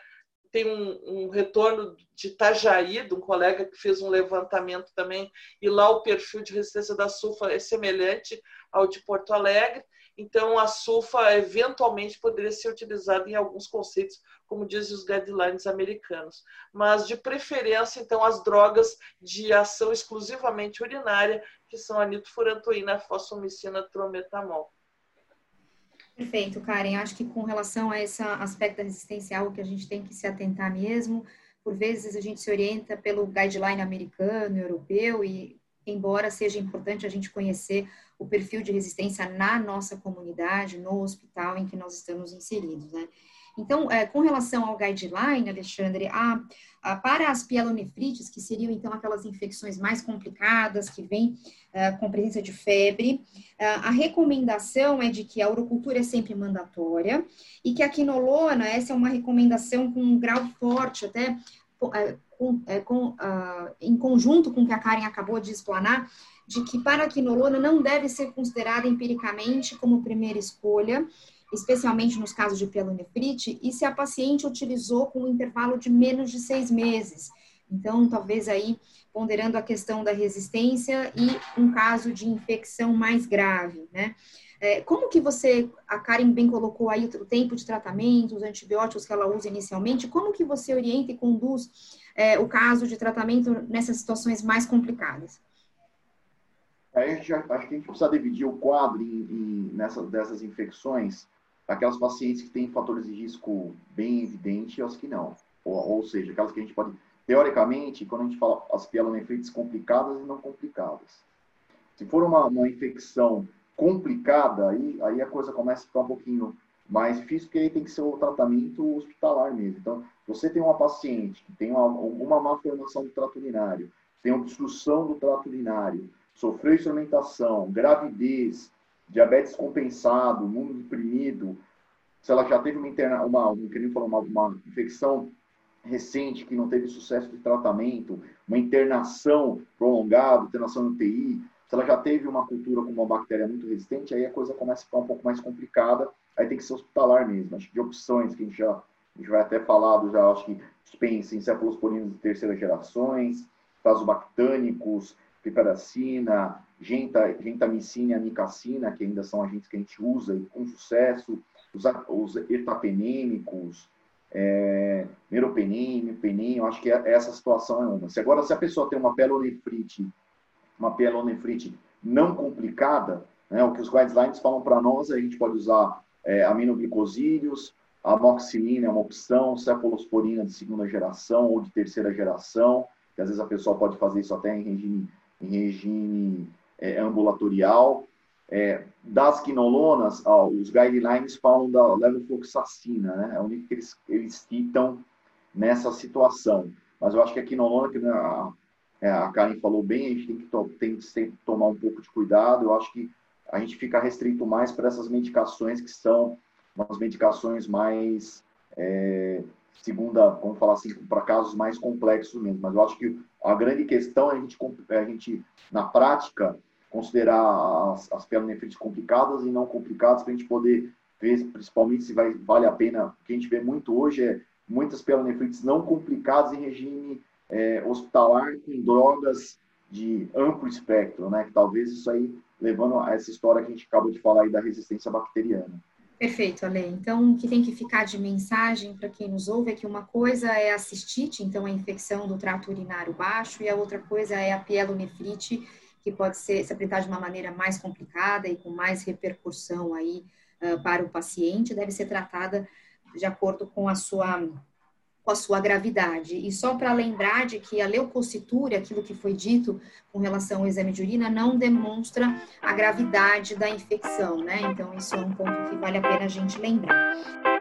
tem um, um, retorno de Itajaí, de um colega que fez um levantamento também, e lá o perfil de resistência da sulfa é semelhante ao de Porto Alegre. Então, a sulfa eventualmente poderia ser utilizada em alguns conceitos, como dizem os guidelines americanos. Mas, de preferência, então, as drogas de ação exclusivamente urinária, que são a nitrofurantoína, fosfomicina, trometamol. Perfeito, Karen. Acho que com relação a esse aspecto algo que a gente tem que se atentar mesmo. Por vezes a gente se orienta pelo guideline americano, europeu, e embora seja importante a gente conhecer o perfil de resistência na nossa comunidade, no hospital em que nós estamos inseridos, né? Então, é, com relação ao guideline, Alexandre, a, a, para as pielonefrites, que seriam então aquelas infecções mais complicadas, que vêm é, com presença de febre, é, a recomendação é de que a urocultura é sempre mandatória e que a quinolona, essa é uma recomendação com um grau forte, até é, com, é, com, uh, em conjunto com o que a Karen acabou de explanar, de que para a quinolona não deve ser considerada empiricamente como primeira escolha, especialmente nos casos de pielonefrite, e se a paciente utilizou com um intervalo de menos de seis meses. Então, talvez aí ponderando a questão da resistência e um caso de infecção mais grave, né? É, como que você, a Karen bem colocou aí o tempo de tratamento, os antibióticos que ela usa inicialmente, como que você orienta e conduz é, o caso de tratamento nessas situações mais complicadas? A gente, acho que a gente precisa dividir o quadro em, em, nessas, dessas infecções aquelas pacientes que têm fatores de risco bem evidentes e as que não. Ou, ou, seja, aquelas que a gente pode, teoricamente, quando a gente fala as pielonefrites complicadas e não complicadas. Se for uma, uma infecção complicada, aí, aí a coisa começa a ficar um pouquinho mais difícil, porque aí tem que ser o tratamento hospitalar mesmo. Então, você tem uma paciente que tem uma, alguma malformação do trato urinário, tem obstrução do trato urinário, sofreu instrumentação, gravidez, diabetes compensado, imunodeprimido, se ela já teve uma, interna, uma, uma, uma infecção recente que não teve sucesso de tratamento, uma internação prolongada, internação no UTI, se ela já teve uma cultura com uma bactéria muito resistente, aí a coisa começa a ficar um pouco mais complicada, aí tem que ser hospitalar mesmo. Acho que de opções que a gente já a gente vai até falado já, acho que dispensa encefalosporinos de terceira gerações, tasobactânicos, piperacina, genta, gentamicina e amicacina, que ainda são agentes que a gente usa e com sucesso, os, os etapenêmicos, é, acho que é, essa situação é uma. Se agora, se a pessoa tem uma pelonefrite, uma pelonefrite não complicada, né, o que os guidelines falam para nós, a gente pode usar é, aminoglicosídeos, amoxicilina é uma opção, cefalosporina de segunda geração ou de terceira geração, que às vezes a pessoa pode fazer isso até em regime em regime é, ambulatorial. É, das quinolonas, ó, os guidelines falam da levofloxacina, né? É o único que eles, eles citam nessa situação. Mas eu acho que a quinolona, que a, é, a Karen falou bem, a gente tem que, tem que sempre tomar um pouco de cuidado. Eu acho que a gente fica restrito mais para essas medicações que são umas medicações mais é, segunda, vamos falar assim, para casos mais complexos mesmo. Mas eu acho que a grande questão é a gente, é a gente na prática, considerar as, as complicadas e não complicadas para a gente poder ver, principalmente, se vai, vale a pena. O que a gente vê muito hoje é muitas pielonefrites não complicadas em regime é, hospitalar com drogas de amplo espectro, né? Que talvez isso aí levando a essa história que a gente acabou de falar aí da resistência bacteriana. Perfeito, Ale. Então, o que tem que ficar de mensagem para quem nos ouve é que uma coisa é a cistite, então a infecção do trato urinário baixo, e a outra coisa é a pielonefrite, que pode ser, se apresentar de uma maneira mais complicada e com mais repercussão aí uh, para o paciente, deve ser tratada de acordo com a sua com a sua gravidade. E só para lembrar de que a leucocitura, aquilo que foi dito com relação ao exame de urina, não demonstra a gravidade da infecção, né? Então, isso é um ponto que vale a pena a gente lembrar.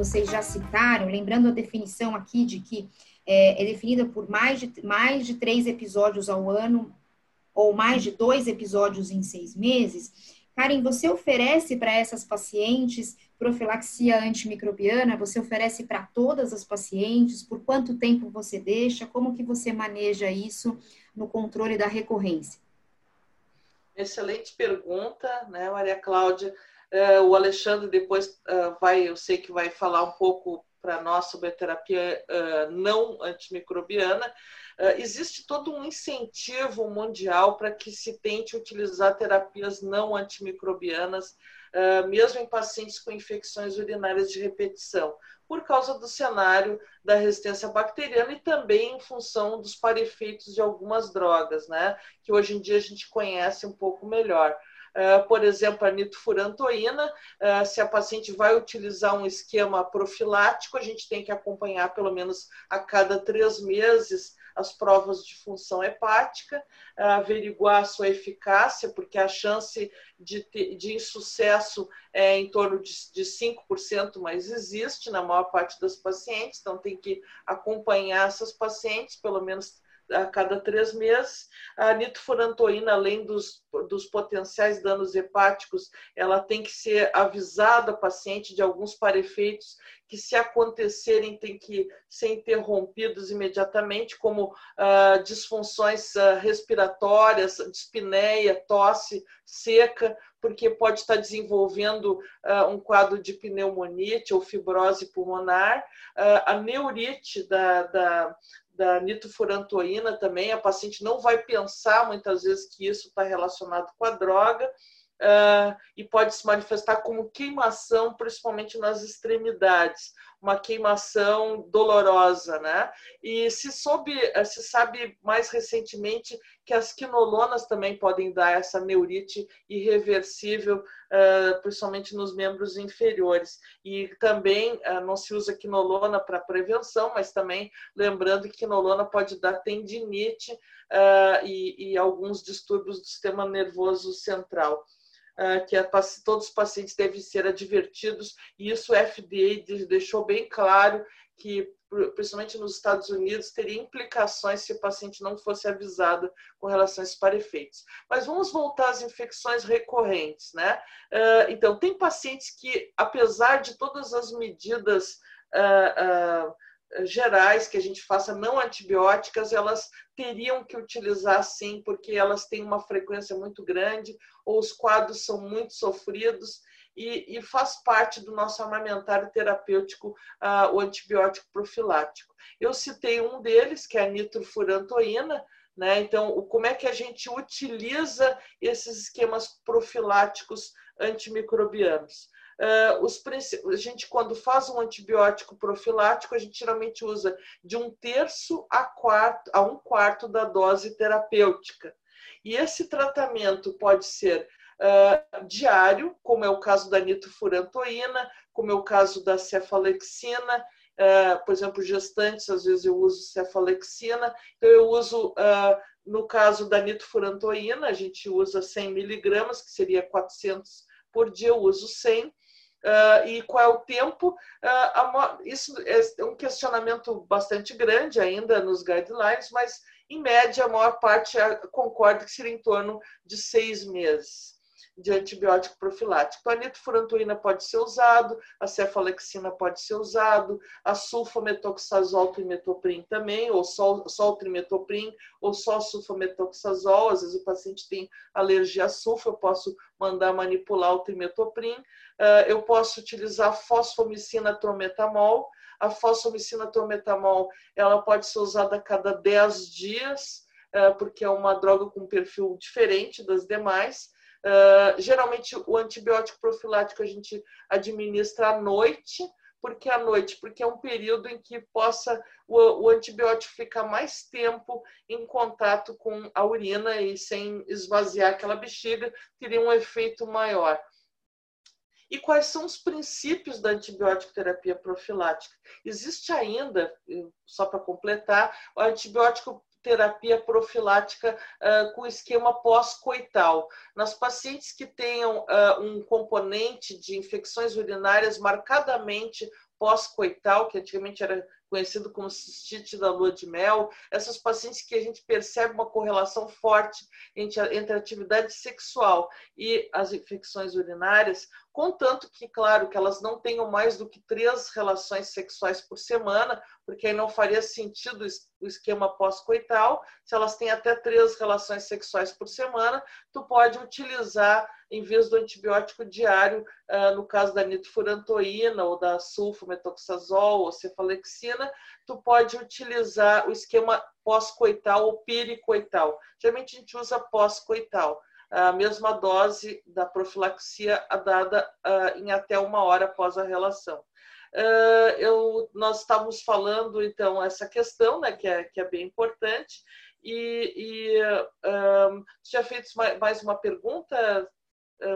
Vocês já citaram, lembrando a definição aqui de que é, é definida por mais de, mais de três episódios ao ano, ou mais de dois episódios em seis meses, Karen, você oferece para essas pacientes profilaxia antimicrobiana? Você oferece para todas as pacientes? Por quanto tempo você deixa? Como que você maneja isso no controle da recorrência? Excelente pergunta, né, Maria Cláudia? Uh, o Alexandre depois uh, vai, eu sei que vai falar um pouco para nós sobre a terapia uh, não antimicrobiana. existe todo um incentivo mundial para que se tente utilizar terapias não antimicrobianas, mesmo em pacientes com infecções urinárias de repetição, por causa do cenário da resistência bacteriana e também em função dos parefeitos de algumas drogas, né? Que hoje em dia a gente conhece um pouco melhor. Uh, por exemplo, a nitofurantoína, uh, se a paciente vai utilizar um esquema profilático, a gente tem que acompanhar pelo menos a cada três meses as provas de função hepática, averiguar a sua eficácia, porque a chance de, ter, de insucesso é em torno de, de 5%, mas existe na maior parte das pacientes, então tem que acompanhar essas pacientes, pelo menos a cada três meses. A nitofurantoína, além dos, dos potenciais danos hepáticos, ela tem que ser avisada a paciente de alguns parefeitos que, se acontecerem, tem que ser interrompidos imediatamente, como ah, disfunções ah, respiratórias, dispneia, tosse seca, porque pode estar desenvolvendo uh, um quadro de pneumonite ou fibrose pulmonar. Uh, a neurite da, da, da nitofurantoína também, a paciente não vai pensar muitas vezes que isso está relacionado com a droga uh, e pode se manifestar como queimação, principalmente nas extremidades uma queimação dolorosa, né? E se soube, se sabe mais recentemente que as quinolonas também podem dar essa neurite irreversível, principalmente nos membros inferiores. E também não se usa quinolona para prevenção, mas também lembrando que quinolona pode dar tendinite e, e alguns distúrbios do sistema nervoso central. Ah, que todos os pacientes devem ser advertidos, e isso o FDA deixou bem claro que, principalmente nos Estados Unidos, teria implicações se o paciente não fosse avisado com relação a esses parefeitos. Mas vamos voltar às infecções recorrentes, né? Ah, então, tem pacientes que, apesar de todas as medidas uh, gerais que a gente faça não antibióticas, elas teriam que utilizar sim, porque elas têm uma frequência muito grande, ou os quadros são muito sofridos, e, e faz parte do nosso armamentário terapêutico uh, o antibiótico profilático. Eu citei um deles, que é a nitrofurantoína, né? Então, como é que a gente utiliza esses esquemas profiláticos antimicrobianos? Uh, os, a gente, quando faz um antibiótico profilático, a gente geralmente usa de um terço a, quarto, a um quarto da dose terapêutica. E esse tratamento pode ser uh, diário, como é o caso da nitofurantoína, como é o caso da cefalexina, uh, por exemplo, gestantes, às vezes eu uso cefalexina, então eu uso, no caso da nitofurantoína, a gente usa 100 miligramas, que seria 400 por dia, eu uso 100, Uh, e qual é o tempo. Uh, isso é um questionamento bastante grande ainda nos guidelines, mas em média a maior parte concorda que seria em torno de seis meses de antibiótico profilático. A nitofurantoína pode ser usado, a cefalexina pode ser usado, a sulfametoxazol trimetoprim também, ou só, só o trimetoprim, ou só sulfametoxazol. Às vezes o paciente tem alergia a sulfa, eu posso mandar manipular o trimetoprim. Uh, eu posso utilizar fosfomicina trometamol. A fosfomicina trometamol ela pode ser usada a cada 10 dias, uh, porque é uma droga com perfil diferente das demais. Uh, geralmente o antibiótico profilático a gente administra à noite, porque à noite, porque é um período em que possa o, o, antibiótico ficar mais tempo em contato com a urina e sem esvaziar aquela bexiga, teria um efeito maior. E quais são os princípios da antibiótico terapia profilática? Existe ainda, só para completar, o antibiótico terapia profilática uh, com esquema pós-coital. Nas pacientes que tenham uh, um componente de infecções urinárias marcadamente pós-coital, que antigamente era conhecido como cistite da lua de mel, essas pacientes que a gente percebe uma correlação forte entre a, entre a atividade sexual e as infecções urinárias, contanto que, claro, que elas não tenham mais do que três relações sexuais por semana, porque aí não faria sentido o esquema pós-coital. Se elas têm até três relações sexuais por semana, tu pode utilizar, em vez do antibiótico diário, uh, no caso da nitrofurantoína ou da sulfometoxazol ou cefalexina, tu pode utilizar o esquema pós-coital ou pericoital. Geralmente a gente usa pós-coital a mesma dose da profilaxia dada uh, em até uma hora após a relação. Uh, eu, nós estávamos falando, então, essa questão, né, que é, que é bem importante, e, e uh, tinha feito mais uma pergunta,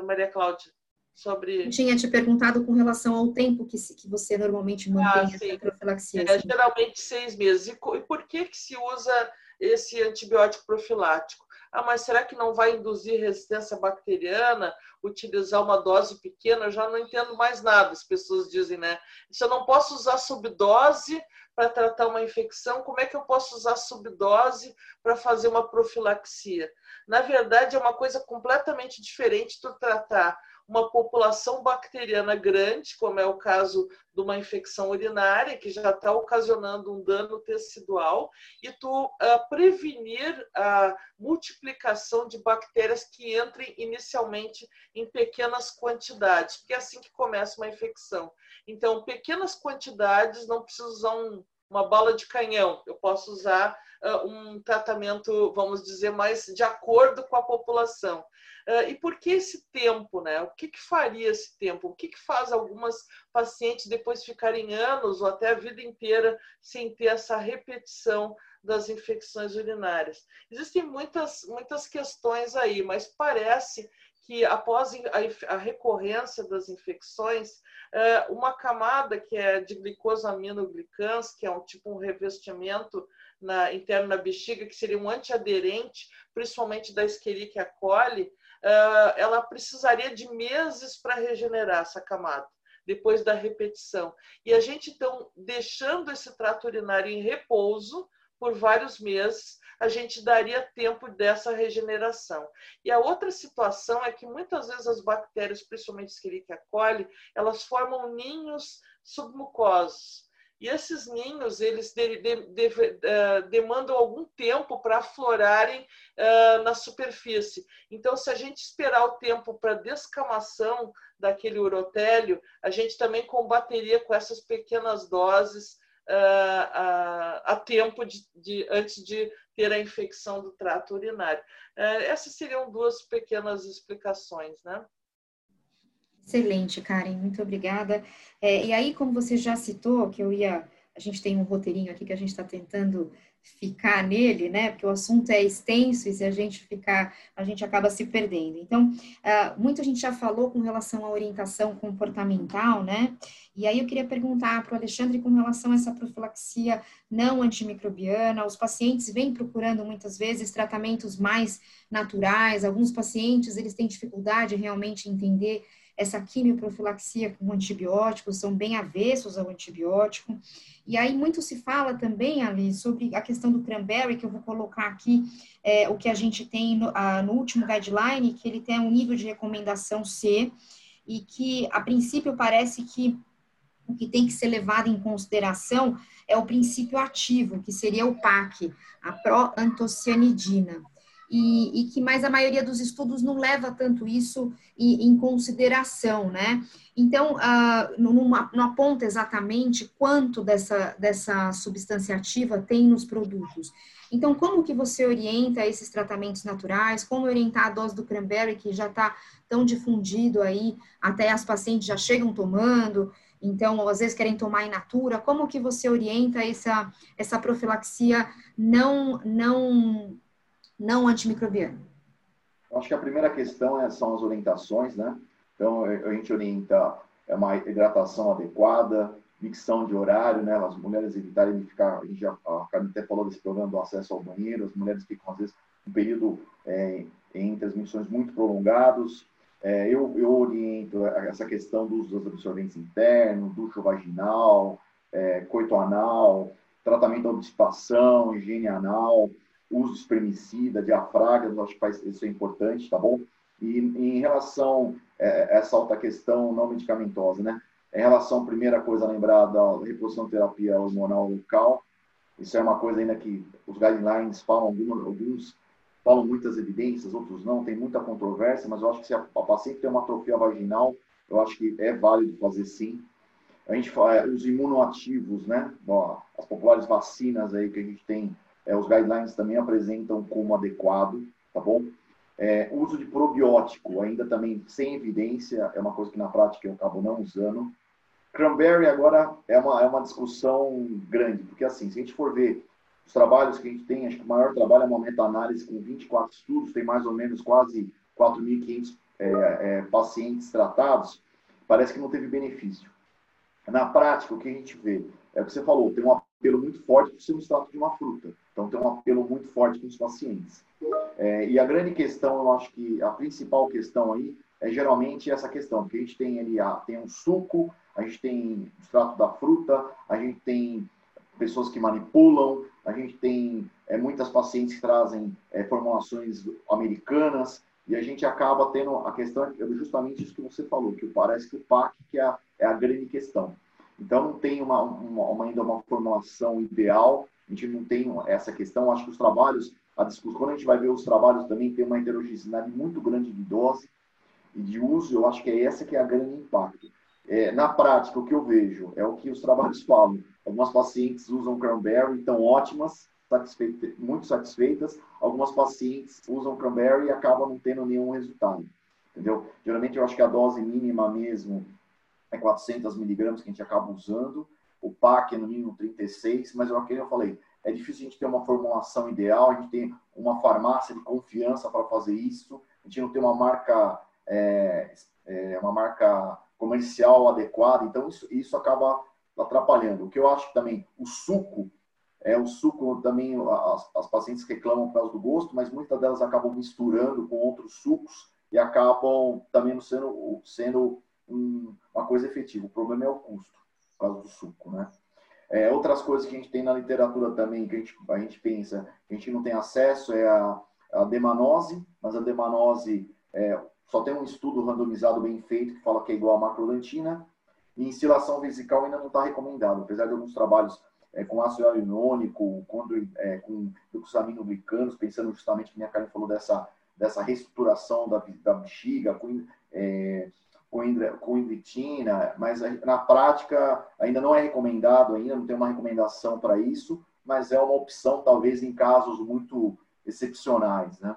Maria Cláudia, sobre... Eu tinha te perguntado com relação ao tempo que, que você normalmente mantém ah, essa profilaxia. É, geralmente seis meses. E, e por que, que se usa esse antibiótico profilático? Ah, mas será que não vai induzir resistência bacteriana utilizar uma dose pequena? Eu já não entendo mais nada, as pessoas dizem, né? Se eu não posso usar subdose para tratar uma infecção, como é que eu posso usar subdose para fazer uma profilaxia? Na verdade, é uma coisa completamente diferente do tratar uma população bacteriana grande, como é o caso de uma infecção urinária, que já está ocasionando um dano tecidual, e tu uh, prevenir a multiplicação de bactérias que entrem inicialmente em pequenas quantidades, porque é assim que começa uma infecção. Então, pequenas quantidades, não precisa usar um, uma bala de canhão, eu posso usar um tratamento, vamos dizer, mais de acordo com a população. Uh, e por que esse tempo, né? O que, que faria esse tempo? O que, que faz algumas pacientes depois ficarem anos ou até a vida inteira sem ter essa repetição das infecções urinárias? Existem muitas, muitas questões aí, mas parece que após a recorrência das infecções, uma camada que é de glicosaminoglicans, que é um tipo um revestimento na, interno na bexiga, que seria um antiaderente, principalmente da Escherichia coli, uh, ela precisaria de meses para regenerar essa camada, depois da repetição. E a gente, então, deixando esse trato urinário em repouso por vários meses, a gente daria tempo dessa regeneração. E a outra situação é que muitas vezes as bactérias, principalmente Escherichia coli, elas formam ninhos submucosos. E esses ninhos, eles de, de, de, uh, demandam algum tempo para aflorarem uh, na superfície. Então, se a gente esperar o tempo para descamação daquele urotélio, a gente também combateria com essas pequenas doses uh, a tempo antes de ter a infecção do trato urinário. essas seriam duas pequenas explicações, né? Excelente, Karen, muito obrigada. É, e aí, como você já citou, que eu ia, a gente tem um roteirinho aqui que a gente está tentando ficar nele, né? Porque o assunto é extenso e se a gente ficar, a gente acaba se perdendo. Então, uh, muito a gente já falou com relação à orientação comportamental, né? E aí eu queria perguntar para o Alexandre com relação a essa profilaxia não antimicrobiana. Os pacientes vêm procurando muitas vezes tratamentos mais naturais. Alguns pacientes eles têm dificuldade realmente em entender essa quimioprofilaxia com antibióticos, são bem avessos ao antibiótico. E aí muito se fala também, Ali, sobre a questão do cranberry, que eu vou colocar aqui é, o que a gente tem no, a, no último guideline, que ele tem um nível de recomendação C, e que a princípio parece que o que tem que ser levado em consideração é o princípio ativo, que seria o PAC, a proantocianidina e, e, que mais a maioria dos estudos não leva tanto isso em, em consideração, né? Então, uh, não, não aponta exatamente quanto dessa, dessa substância ativa tem nos produtos. Então, como que você orienta esses tratamentos naturais? Como orientar a dose do cranberry, que já está tão difundido aí, até as pacientes já chegam tomando, então, às vezes querem tomar in natura. Como que você orienta essa, essa profilaxia não, não não antimicrobiano? Acho que a primeira questão é, são as orientações, né? Então, a gente orienta é uma hidratação adequada, micção de horário, né? As mulheres evitarem de ficar, a gente já, a Carmen até falou desse programa do acesso ao banheiro, as mulheres ficam, às vezes, um período é, em transmissões muito prolongados, é, eu, eu oriento essa questão dos, dos absorventes internos, ducho vaginal, é, coito anal, tratamento da obstipação, higiene anal, uso de espermicida, diafragma, acho que isso é importante, tá bom? E em relação a é, essa outra questão não medicamentosa, né? Em relação, primeira coisa a lembrar da reposição terapia hormonal local, isso é uma coisa ainda que os guidelines falam, alguns, alguns falam muitas evidências, outros não, tem muita controvérsia, mas eu acho que se a, a paciente tem uma atrofia vaginal, eu acho que é válido fazer sim. A gente fala, os imunoativos, né? As populares vacinas aí que a gente tem, é, os guidelines também apresentam como adequado, tá bom? É, uso de probiótico, ainda também sem evidência, é uma coisa que na prática eu acabo não usando. Cranberry agora é uma, é uma discussão grande, porque assim, se a gente for ver os trabalhos que a gente tem, acho que o maior trabalho é uma meta-análise com 24 estudos, tem mais ou menos quase 4.500 é, é, pacientes tratados, parece que não teve benefício. Na prática, o que a gente vê é o que você falou, tem um apelo muito forte por ser um extrato de uma fruta. Então, tem um apelo muito forte com os pacientes. É, e a grande questão, eu acho que a principal questão aí é geralmente essa questão, porque a gente tem ali, tem um suco, a gente tem extrato da fruta, a gente tem pessoas que manipulam, a gente tem é, muitas pacientes que trazem é, formulações americanas, e a gente acaba tendo a questão, justamente isso que você falou, que parece que o PAC que é a, é a grande questão. Então, não tem uma, uma, uma, ainda uma formulação ideal, a gente não tem essa questão. Acho que os trabalhos, a discussão, quando a gente vai ver os trabalhos também, tem uma heterogeneidade muito grande de dose e de uso, eu acho que é essa que é a grande impacto. É, na prática, o que eu vejo é o que os trabalhos falam. Algumas pacientes usam cranberry, estão ótimas, muito satisfeitas. Algumas pacientes usam cranberry e acabam não tendo nenhum resultado. Entendeu? Geralmente, eu acho que a dose mínima mesmo é 400 miligramas que a gente acaba usando. O PAC é no mínimo 36, mas eu, aquele eu falei, é difícil a gente ter uma formulação ideal, a gente tem uma farmácia de confiança para fazer isso, a gente não tem uma marca, é, é, uma marca comercial adequada, então isso, isso acaba atrapalhando. O que eu acho também, o suco, é o suco também, as, as pacientes reclamam por causa do gosto, mas muitas delas acabam misturando com outros sucos e acabam também sendo, sendo um, uma coisa efetiva. O problema é o custo, por causa do suco, né? É, outras coisas que a gente tem na literatura também, que a gente, a gente pensa, que a gente não tem acesso, é a, a demanose, mas a demanose é, só tem um estudo randomizado bem feito que fala que é igual a macrolantina, e instilação vesical ainda não está recomendado, apesar de alguns trabalhos é, com ácido hialurônico, com, é, com glucosaminoglicanos, pensando justamente que minha Karen falou dessa, dessa reestruturação da, da bexiga, com, é, com indritina, mas na prática ainda não é recomendado, ainda não tem uma recomendação para isso, mas é uma opção talvez em casos muito excepcionais, né?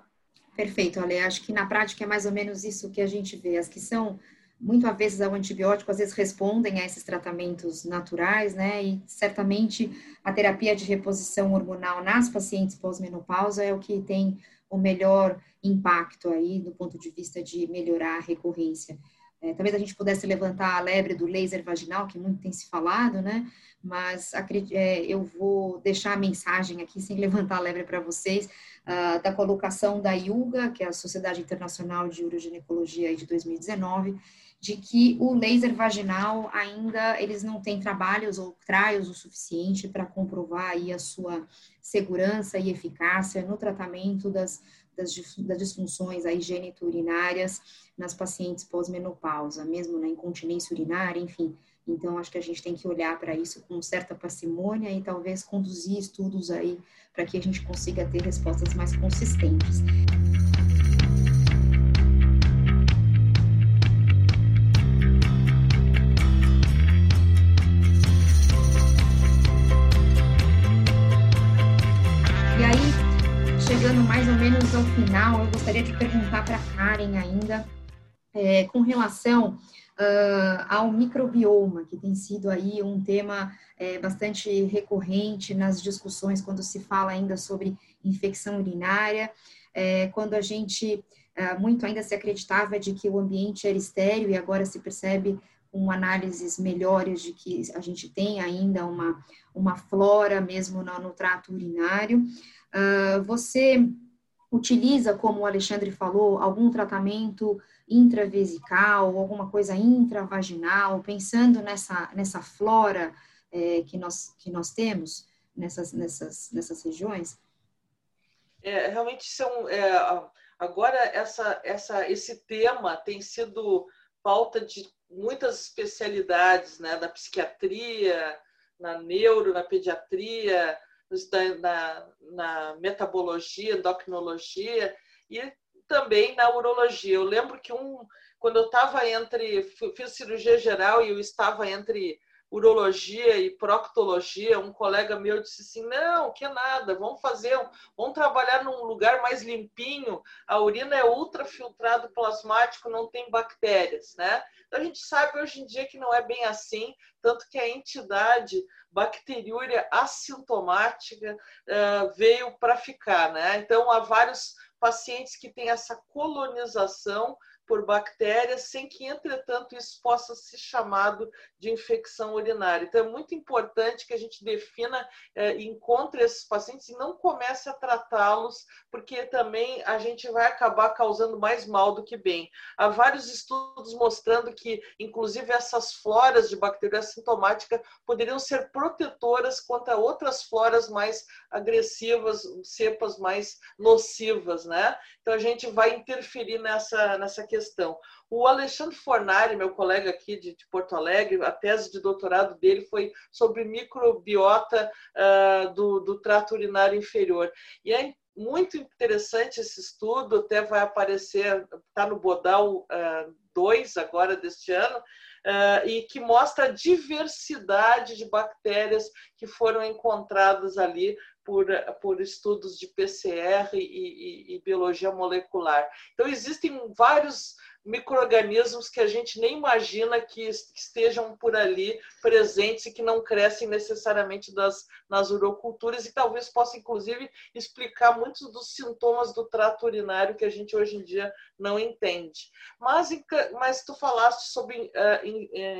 Perfeito, Ale. Acho que na prática é mais ou menos isso que a gente vê. As que são muito vezes ao antibiótico, às vezes respondem a esses tratamentos naturais, né? E certamente a terapia de reposição hormonal nas pacientes pós-menopausa é o que tem o melhor impacto aí do ponto de vista de melhorar a recorrência. É, talvez a gente pudesse levantar a lebre do laser vaginal, que muito tem se falado, né? Mas é, eu vou deixar a mensagem aqui, sem levantar a lebre para vocês, uh, da colocação da IUGA, que é a Sociedade Internacional de Uroginecologia de 2019, de que o laser vaginal ainda eles não têm trabalhos ou trials o suficiente para comprovar aí a sua segurança e eficácia no tratamento das das, das disfunções aí geniturinárias nas pacientes pós-menopausa, mesmo na incontinência urinária, enfim. Então, acho que a gente tem que olhar para isso com certa parcimônia e talvez conduzir estudos aí para que a gente consiga ter respostas mais consistentes. Final, eu gostaria de perguntar para Karen ainda, é, com relação uh, ao microbioma, que tem sido aí um tema é, bastante recorrente nas discussões quando se fala ainda sobre infecção urinária, é, quando a gente uh, muito ainda se acreditava de que o ambiente era estéreo e agora se percebe com análises melhores de que a gente tem ainda uma, uma flora mesmo no, no trato urinário. Uh, você utiliza, como o Alexandre falou, algum tratamento intravesical, alguma coisa intravaginal, pensando nessa, nessa flora é, que, nós, que nós temos nessas, nessas, nessas regiões? É, realmente são é, agora essa, essa, esse tema tem sido pauta de muitas especialidades, né, da psiquiatria, na neuro, na pediatria, na, na metabologia, endocrinologia e também na urologia. Eu lembro que um, quando eu estava entre, fiz cirurgia geral e eu estava entre urologia e proctologia, um colega meu disse assim: não, que nada, vamos fazer, vamos trabalhar num lugar mais limpinho. A urina é ultrafiltrado plasmático, não tem bactérias, né? Então a gente sabe hoje em dia que não é bem assim, tanto que a entidade bacteriúria assintomática uh, veio para ficar, né? Então há vários pacientes que têm essa colonização por bactérias, sem que, entretanto, isso possa ser chamado de infecção urinária. Então, é muito importante que a gente defina e é, encontre esses pacientes e não comece a tratá-los, porque também a gente vai acabar causando mais mal do que bem. Há vários estudos mostrando que, inclusive, essas floras de bactéria assintomática poderiam ser protetoras contra outras floras mais agressivas, cepas mais nocivas, né? Então, a gente vai interferir nessa, nessa questão. O Alexandre Fornari, meu colega aqui de, de Porto Alegre, a tese de doutorado dele foi sobre microbiota uh, do, do trato urinário inferior. E é muito interessante esse estudo, até vai aparecer, está no Bodal 2 uh, agora deste ano, uh, e que mostra a diversidade de bactérias que foram encontradas ali por, por estudos de PCR e, e, e biologia molecular. Então, existem vários micro-organismos que a gente nem imagina que estejam por ali presentes e que não crescem necessariamente das, nas uroculturas e talvez possa, inclusive, explicar muitos dos sintomas do trato urinário que a gente hoje em dia não entende. Mas, mas tu falaste sobre uh,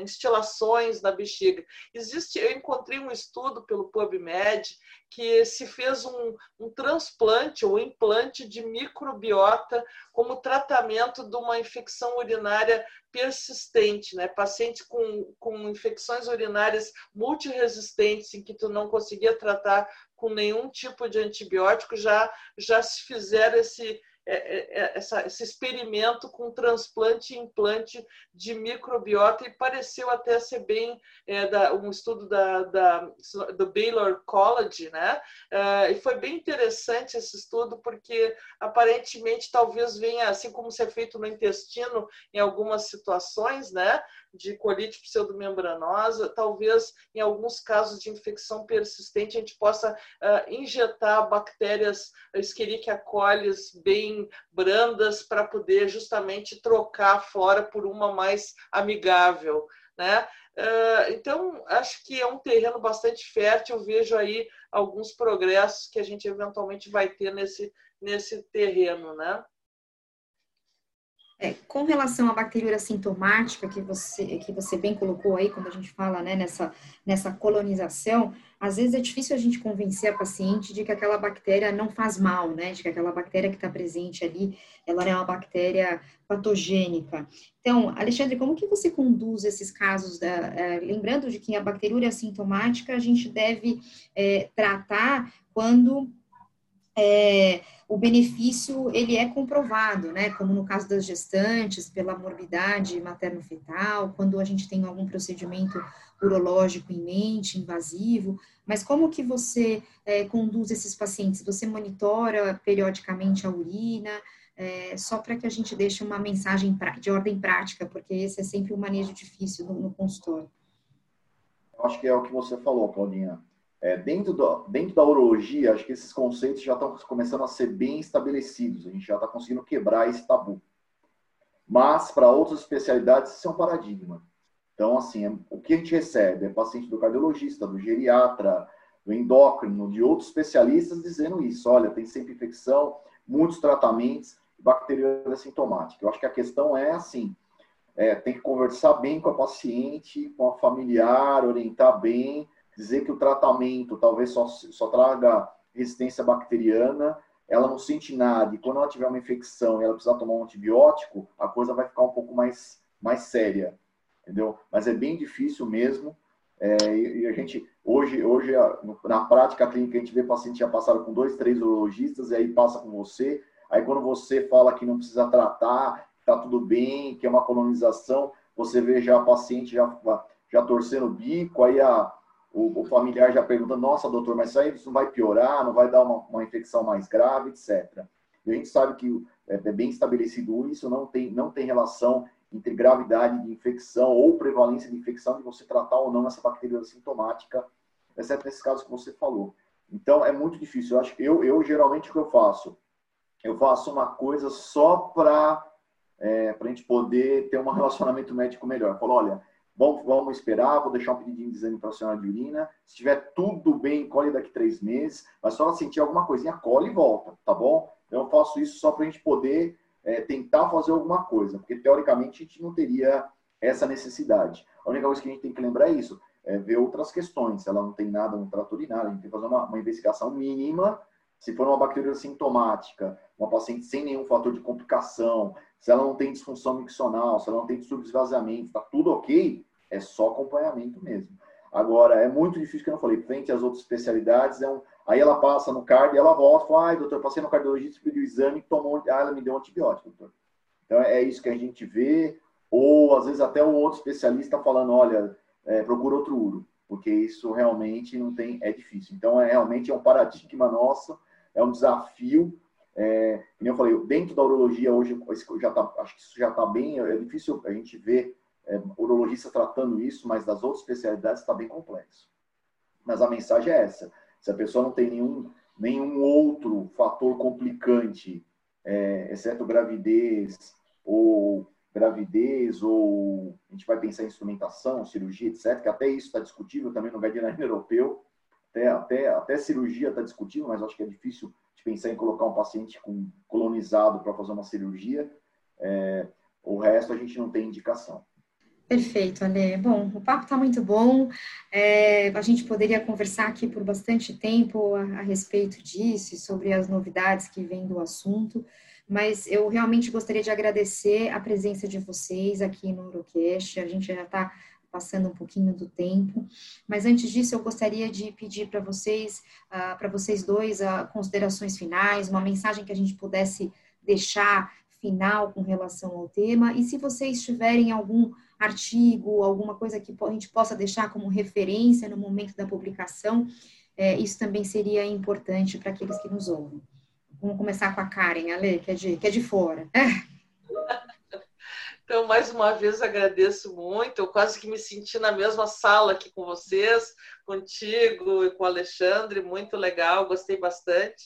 instilações na bexiga. Existe, eu encontrei um estudo pelo PubMed que se fez um, um transplante ou implante de microbiota como tratamento de uma infecção urinária persistente, né? Pacientes com, com infecções urinárias multiresistentes em que tu não conseguia tratar com nenhum tipo de antibiótico já já se fizeram esse essa, esse experimento com transplante e implante de microbiota e pareceu até ser bem é, da, um estudo da, da, do Baylor College, né? É, e foi bem interessante esse estudo porque aparentemente talvez venha, assim como ser feito no intestino em algumas situações, né? De colite pseudomembranosa, talvez em alguns casos de infecção persistente a gente possa uh, injetar bactérias Escherichia coli bem brandas para poder justamente trocar fora por uma mais amigável, né? Uh, então, acho que é um terreno bastante fértil. Eu vejo aí alguns progressos que a gente eventualmente vai ter nesse, nesse terreno, né? É, com relação à bacteriúria sintomática que você, que você bem colocou aí, quando a gente fala né, nessa, nessa colonização, às vezes é difícil a gente convencer a paciente de que aquela bactéria não faz mal, né? De que aquela bactéria que está presente ali, ela é uma bactéria patogênica. Então, Alexandre, como que você conduz esses casos? Da, é, lembrando de que a bacteriúria sintomática a gente deve é, tratar quando é, o benefício ele é comprovado, né? Como no caso das gestantes, pela morbidade materno-fetal, quando a gente tem algum procedimento urológico em mente, invasivo. Mas como que você é, conduz esses pacientes? Você monitora periodicamente a urina? É, só para que a gente deixe uma mensagem de ordem prática, porque esse é sempre um manejo difícil no, no consultório. Acho que é o que você falou, Claudinha. É, dentro, do, dentro da urologia, acho que esses conceitos já estão começando a ser bem estabelecidos, a gente já está conseguindo quebrar esse tabu. Mas, para outras especialidades, isso é um paradigma. Então, assim, é, o que a gente recebe é paciente do cardiologista, do geriatra, do endócrino, de outros especialistas dizendo isso. Olha, tem sempre infecção, muitos tratamentos, bacteriana sintomática. Eu acho que a questão é assim, é, tem que conversar bem com a paciente, com a familiar, orientar bem, dizer que o tratamento talvez só, só traga resistência bacteriana ela não sente nada, e quando ela tiver uma infecção e ela precisar tomar um antibiótico, a coisa vai ficar um pouco mais, mais séria, entendeu? Mas é bem difícil mesmo, é, e, a gente, hoje, hoje, na prática clínica, a gente vê paciente já passaram com dois, três urologistas, e aí passa com você, aí quando você fala que não precisa tratar, tá tudo bem, que é uma colonização, você vê já a paciente já, já torcendo o bico, aí a, o, o, familiar já pergunta, nossa, doutor, mas isso aí não vai piorar, não vai dar uma, uma infecção mais grave, etc. E a gente sabe que é, é bem estabelecido isso, não tem, não tem relação entre gravidade de infecção ou prevalência de infecção de você tratar ou não essa bactéria sintomática, exceto nesses casos que você falou. Então, é muito difícil. Eu, acho, eu, eu geralmente, o que eu faço? Eu faço uma coisa só para é, a gente poder ter um relacionamento médico melhor. Eu falo, olha, Vamos, vamos esperar, vou deixar um pedidinho de exame para a senhora de urina. Se estiver tudo bem, colhe daqui três meses. Mas só ela sentir alguma coisinha, colhe e volta, tá bom? Então, eu faço isso só para a gente poder é, tentar fazer alguma coisa, porque teoricamente a gente não teria essa necessidade. A única coisa que a gente tem que lembrar é isso, é ver outras questões. Se ela não tem nada no trato urinário, a gente tem que fazer uma, uma investigação mínima. Se for uma bactéria sintomática, uma paciente sem nenhum fator de complicação, se ela não tem disfunção miccional, se ela não tem subesvaziamento, está tudo ok, é só acompanhamento mesmo. Agora, é muito difícil, que eu não falei, frente às outras especialidades, é um... aí ela passa no card e ela volta fala, ai, doutor, passei no cardiologista, pediu o exame, tomou, ah, ela me deu um antibiótico, doutor. Então, é isso que a gente vê, ou às vezes até um outro especialista falando, olha, é, procura outro uro, porque isso realmente não tem, é difícil. Então, é realmente é um paradigma nosso, é um desafio, é, como eu falei, dentro da urologia hoje, já tá, acho que isso já está bem, é difícil a gente ver é, urologista tratando isso, mas das outras especialidades está bem complexo. Mas a mensagem é essa: se a pessoa não tem nenhum, nenhum outro fator complicante, é, exceto gravidez ou gravidez ou a gente vai pensar em instrumentação, cirurgia, etc., que até isso está discutível também no guideline europeu, até, até, até cirurgia está discutível, mas acho que é difícil de pensar em colocar um paciente com, colonizado para fazer uma cirurgia. É, o resto a gente não tem indicação. Perfeito, Ale. Bom, o papo está muito bom. É, a gente poderia conversar aqui por bastante tempo a, a, respeito disso e sobre as novidades que vêm do assunto, mas eu realmente gostaria de agradecer a presença de vocês aqui no Urocast. A gente já está passando um pouquinho do tempo, mas antes disso eu gostaria de pedir para vocês, uh, para vocês dois, uh, considerações finais, uma mensagem que a gente pudesse deixar final com relação ao tema, e se vocês tiverem algum artigo, alguma coisa que a gente possa deixar como referência no momento da publicação, é, isso também seria importante para aqueles que nos ouvem. Vamos começar com a Karen, Ale, que é de, que é de fora. Então, mais uma vez, agradeço muito. Eu quase que me senti na mesma sala aqui com vocês, contigo e com o Alexandre. Muito legal, gostei bastante.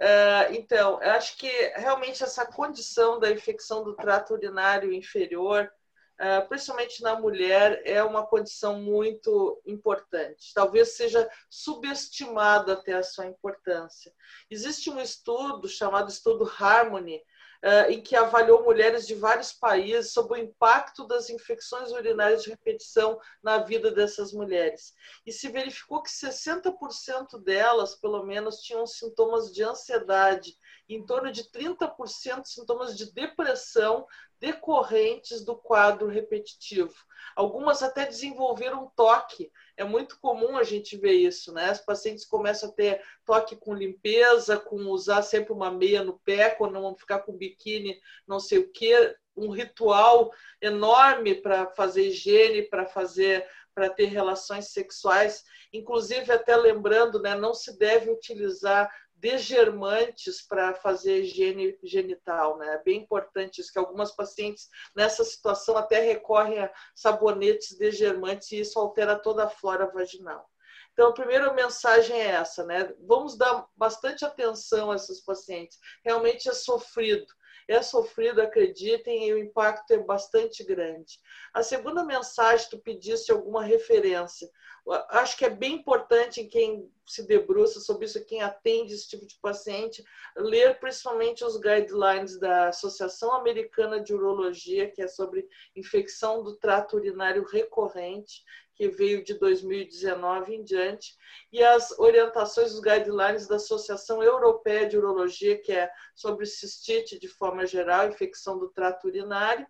Uh, então, acho que realmente essa condição da infecção do trato urinário inferior ah, principalmente na mulher, é uma condição muito importante. Talvez seja subestimado até a sua importância. Existe um estudo chamado Estudo Harmony, uh, em que avaliou mulheres de vários países sobre o impacto das infecções urinárias de repetição na vida dessas mulheres. E se verificou que 60% delas, pelo menos, tinham sintomas de ansiedade, em torno de 30% sintomas de depressão decorrentes do quadro repetitivo. Algumas até desenvolveram toque. É muito comum a gente ver isso, né? As pacientes começam a ter toque com limpeza, com usar sempre uma meia no pé, quando não ficar com biquíni, não sei o quê, um ritual enorme para fazer higiene, para fazer para ter relações sexuais, inclusive até lembrando, né, não se deve utilizar degermantes para fazer higiene genital, né? É bem importante isso, que algumas pacientes nessa situação até recorrem a sabonetes degermantes e isso altera toda a flora vaginal. Então, a primeira mensagem é essa, né? Vamos dar bastante atenção a essas pacientes. Realmente é sofrido. É sofrido, acreditem, e o impacto é bastante grande. A segunda mensagem, tu pedisse alguma referência acho que é bem importante em quem se debruça sobre isso, quem atende esse tipo de paciente, ler principalmente os guidelines da Associação Americana de Urologia, que é sobre infecção do trato urinário recorrente, que veio de 2019 em diante, e as orientações, os guidelines da Associação Europeia de Urologia, que é sobre cistite de forma geral, infecção do trato urinário,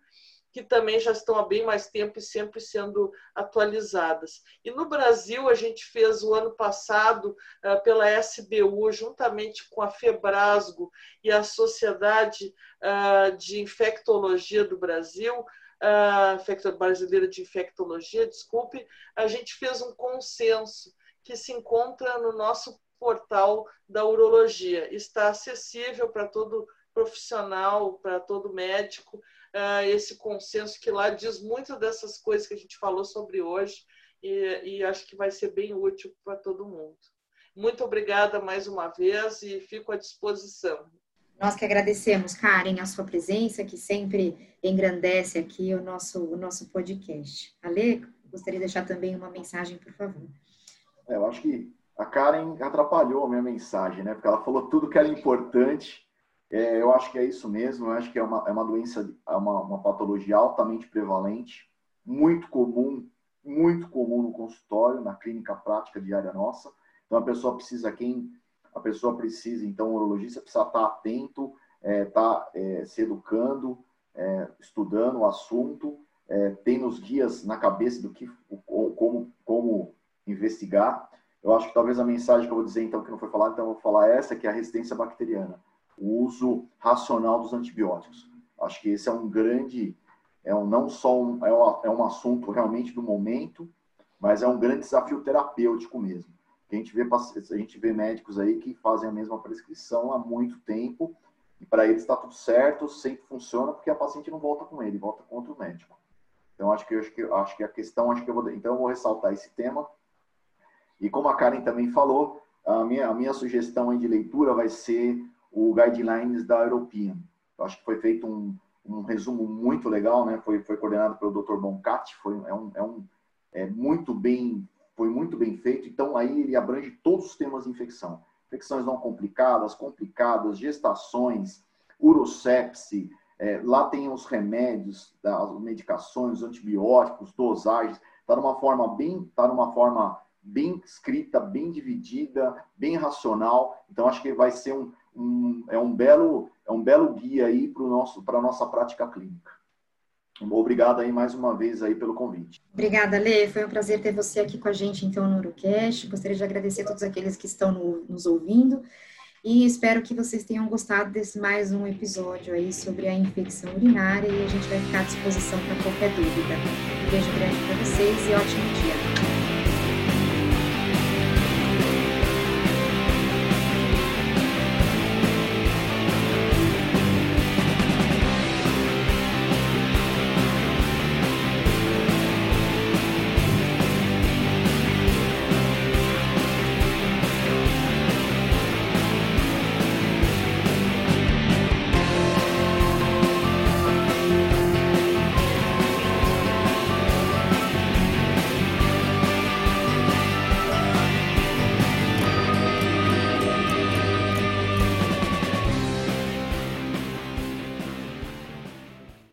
que também já estão há bem mais tempo e sempre sendo atualizadas. E no Brasil, a gente fez o ano passado, ah, pela SBU, juntamente com a Febrasgo e a Sociedade ah, de Infectologia do Brasil, a Brasileira de Infectologia, desculpe, a gente fez um consenso que se encontra no nosso portal da urologia. Está acessível para todo profissional, para todo médico, uh, esse consenso que lá diz muitas dessas coisas que a gente falou sobre hoje e, e acho que vai ser bem útil para todo mundo. Muito obrigada mais uma vez e fico à disposição. Nós que agradecemos, Karen, a sua presença, que sempre engrandece aqui o nosso, o nosso podcast. Ale, gostaria de deixar também uma mensagem, por favor. É, eu acho que a Karen atrapalhou a minha mensagem, né? Porque ela falou tudo que era importante é, eu acho que é isso mesmo. Eu acho que é uma, é uma doença, é uma, uma patologia altamente prevalente, muito comum, muito comum no consultório, na clínica prática diária nossa. Então a pessoa precisa quem a pessoa precisa, então o urologista precisa estar atento, é, estar é, se educando, é, estudando o assunto, é, tem nos guias na cabeça do que como como investigar. Eu acho que talvez a mensagem que eu vou dizer então que não foi falada, então eu vou falar essa que é a resistência bacteriana o uso racional dos antibióticos. Acho que esse é um grande, é um, não só um, é, um, é um assunto realmente do momento, mas é um grande desafio terapêutico mesmo. A gente, vê, a gente vê médicos aí que fazem a mesma prescrição há muito tempo e para eles está tudo certo, sempre funciona, porque a paciente não volta com ele, volta com outro médico. Então, acho que, acho que, acho que a questão, acho que eu vou, então eu vou ressaltar esse tema. E como a Karen também falou, a minha, a minha sugestão de leitura vai ser o guidelines da European. Eu acho que foi feito um, um resumo muito legal, né? Foi, foi coordenado pelo Dr. Boncat, foi é um, é um é muito bem foi muito bem feito. Então aí ele abrange todos os temas de infecção, infecções não complicadas, complicadas, gestações, urosepse. É, lá tem os remédios, as medicações, os antibióticos, dosagens. Está numa forma bem, tá numa forma bem escrita, bem dividida, bem racional. Então acho que vai ser um um, é um belo é um belo guia aí para nosso para nossa prática clínica. Obrigado aí mais uma vez aí pelo convite. Obrigada, Lê. Foi um prazer ter você aqui com a gente então no Urocast. Gostaria de agradecer a todos aqueles que estão no, nos ouvindo e espero que vocês tenham gostado desse mais um episódio aí sobre a infecção urinária e a gente vai ficar à disposição para qualquer dúvida. Um beijo grande para vocês e ótimo dia.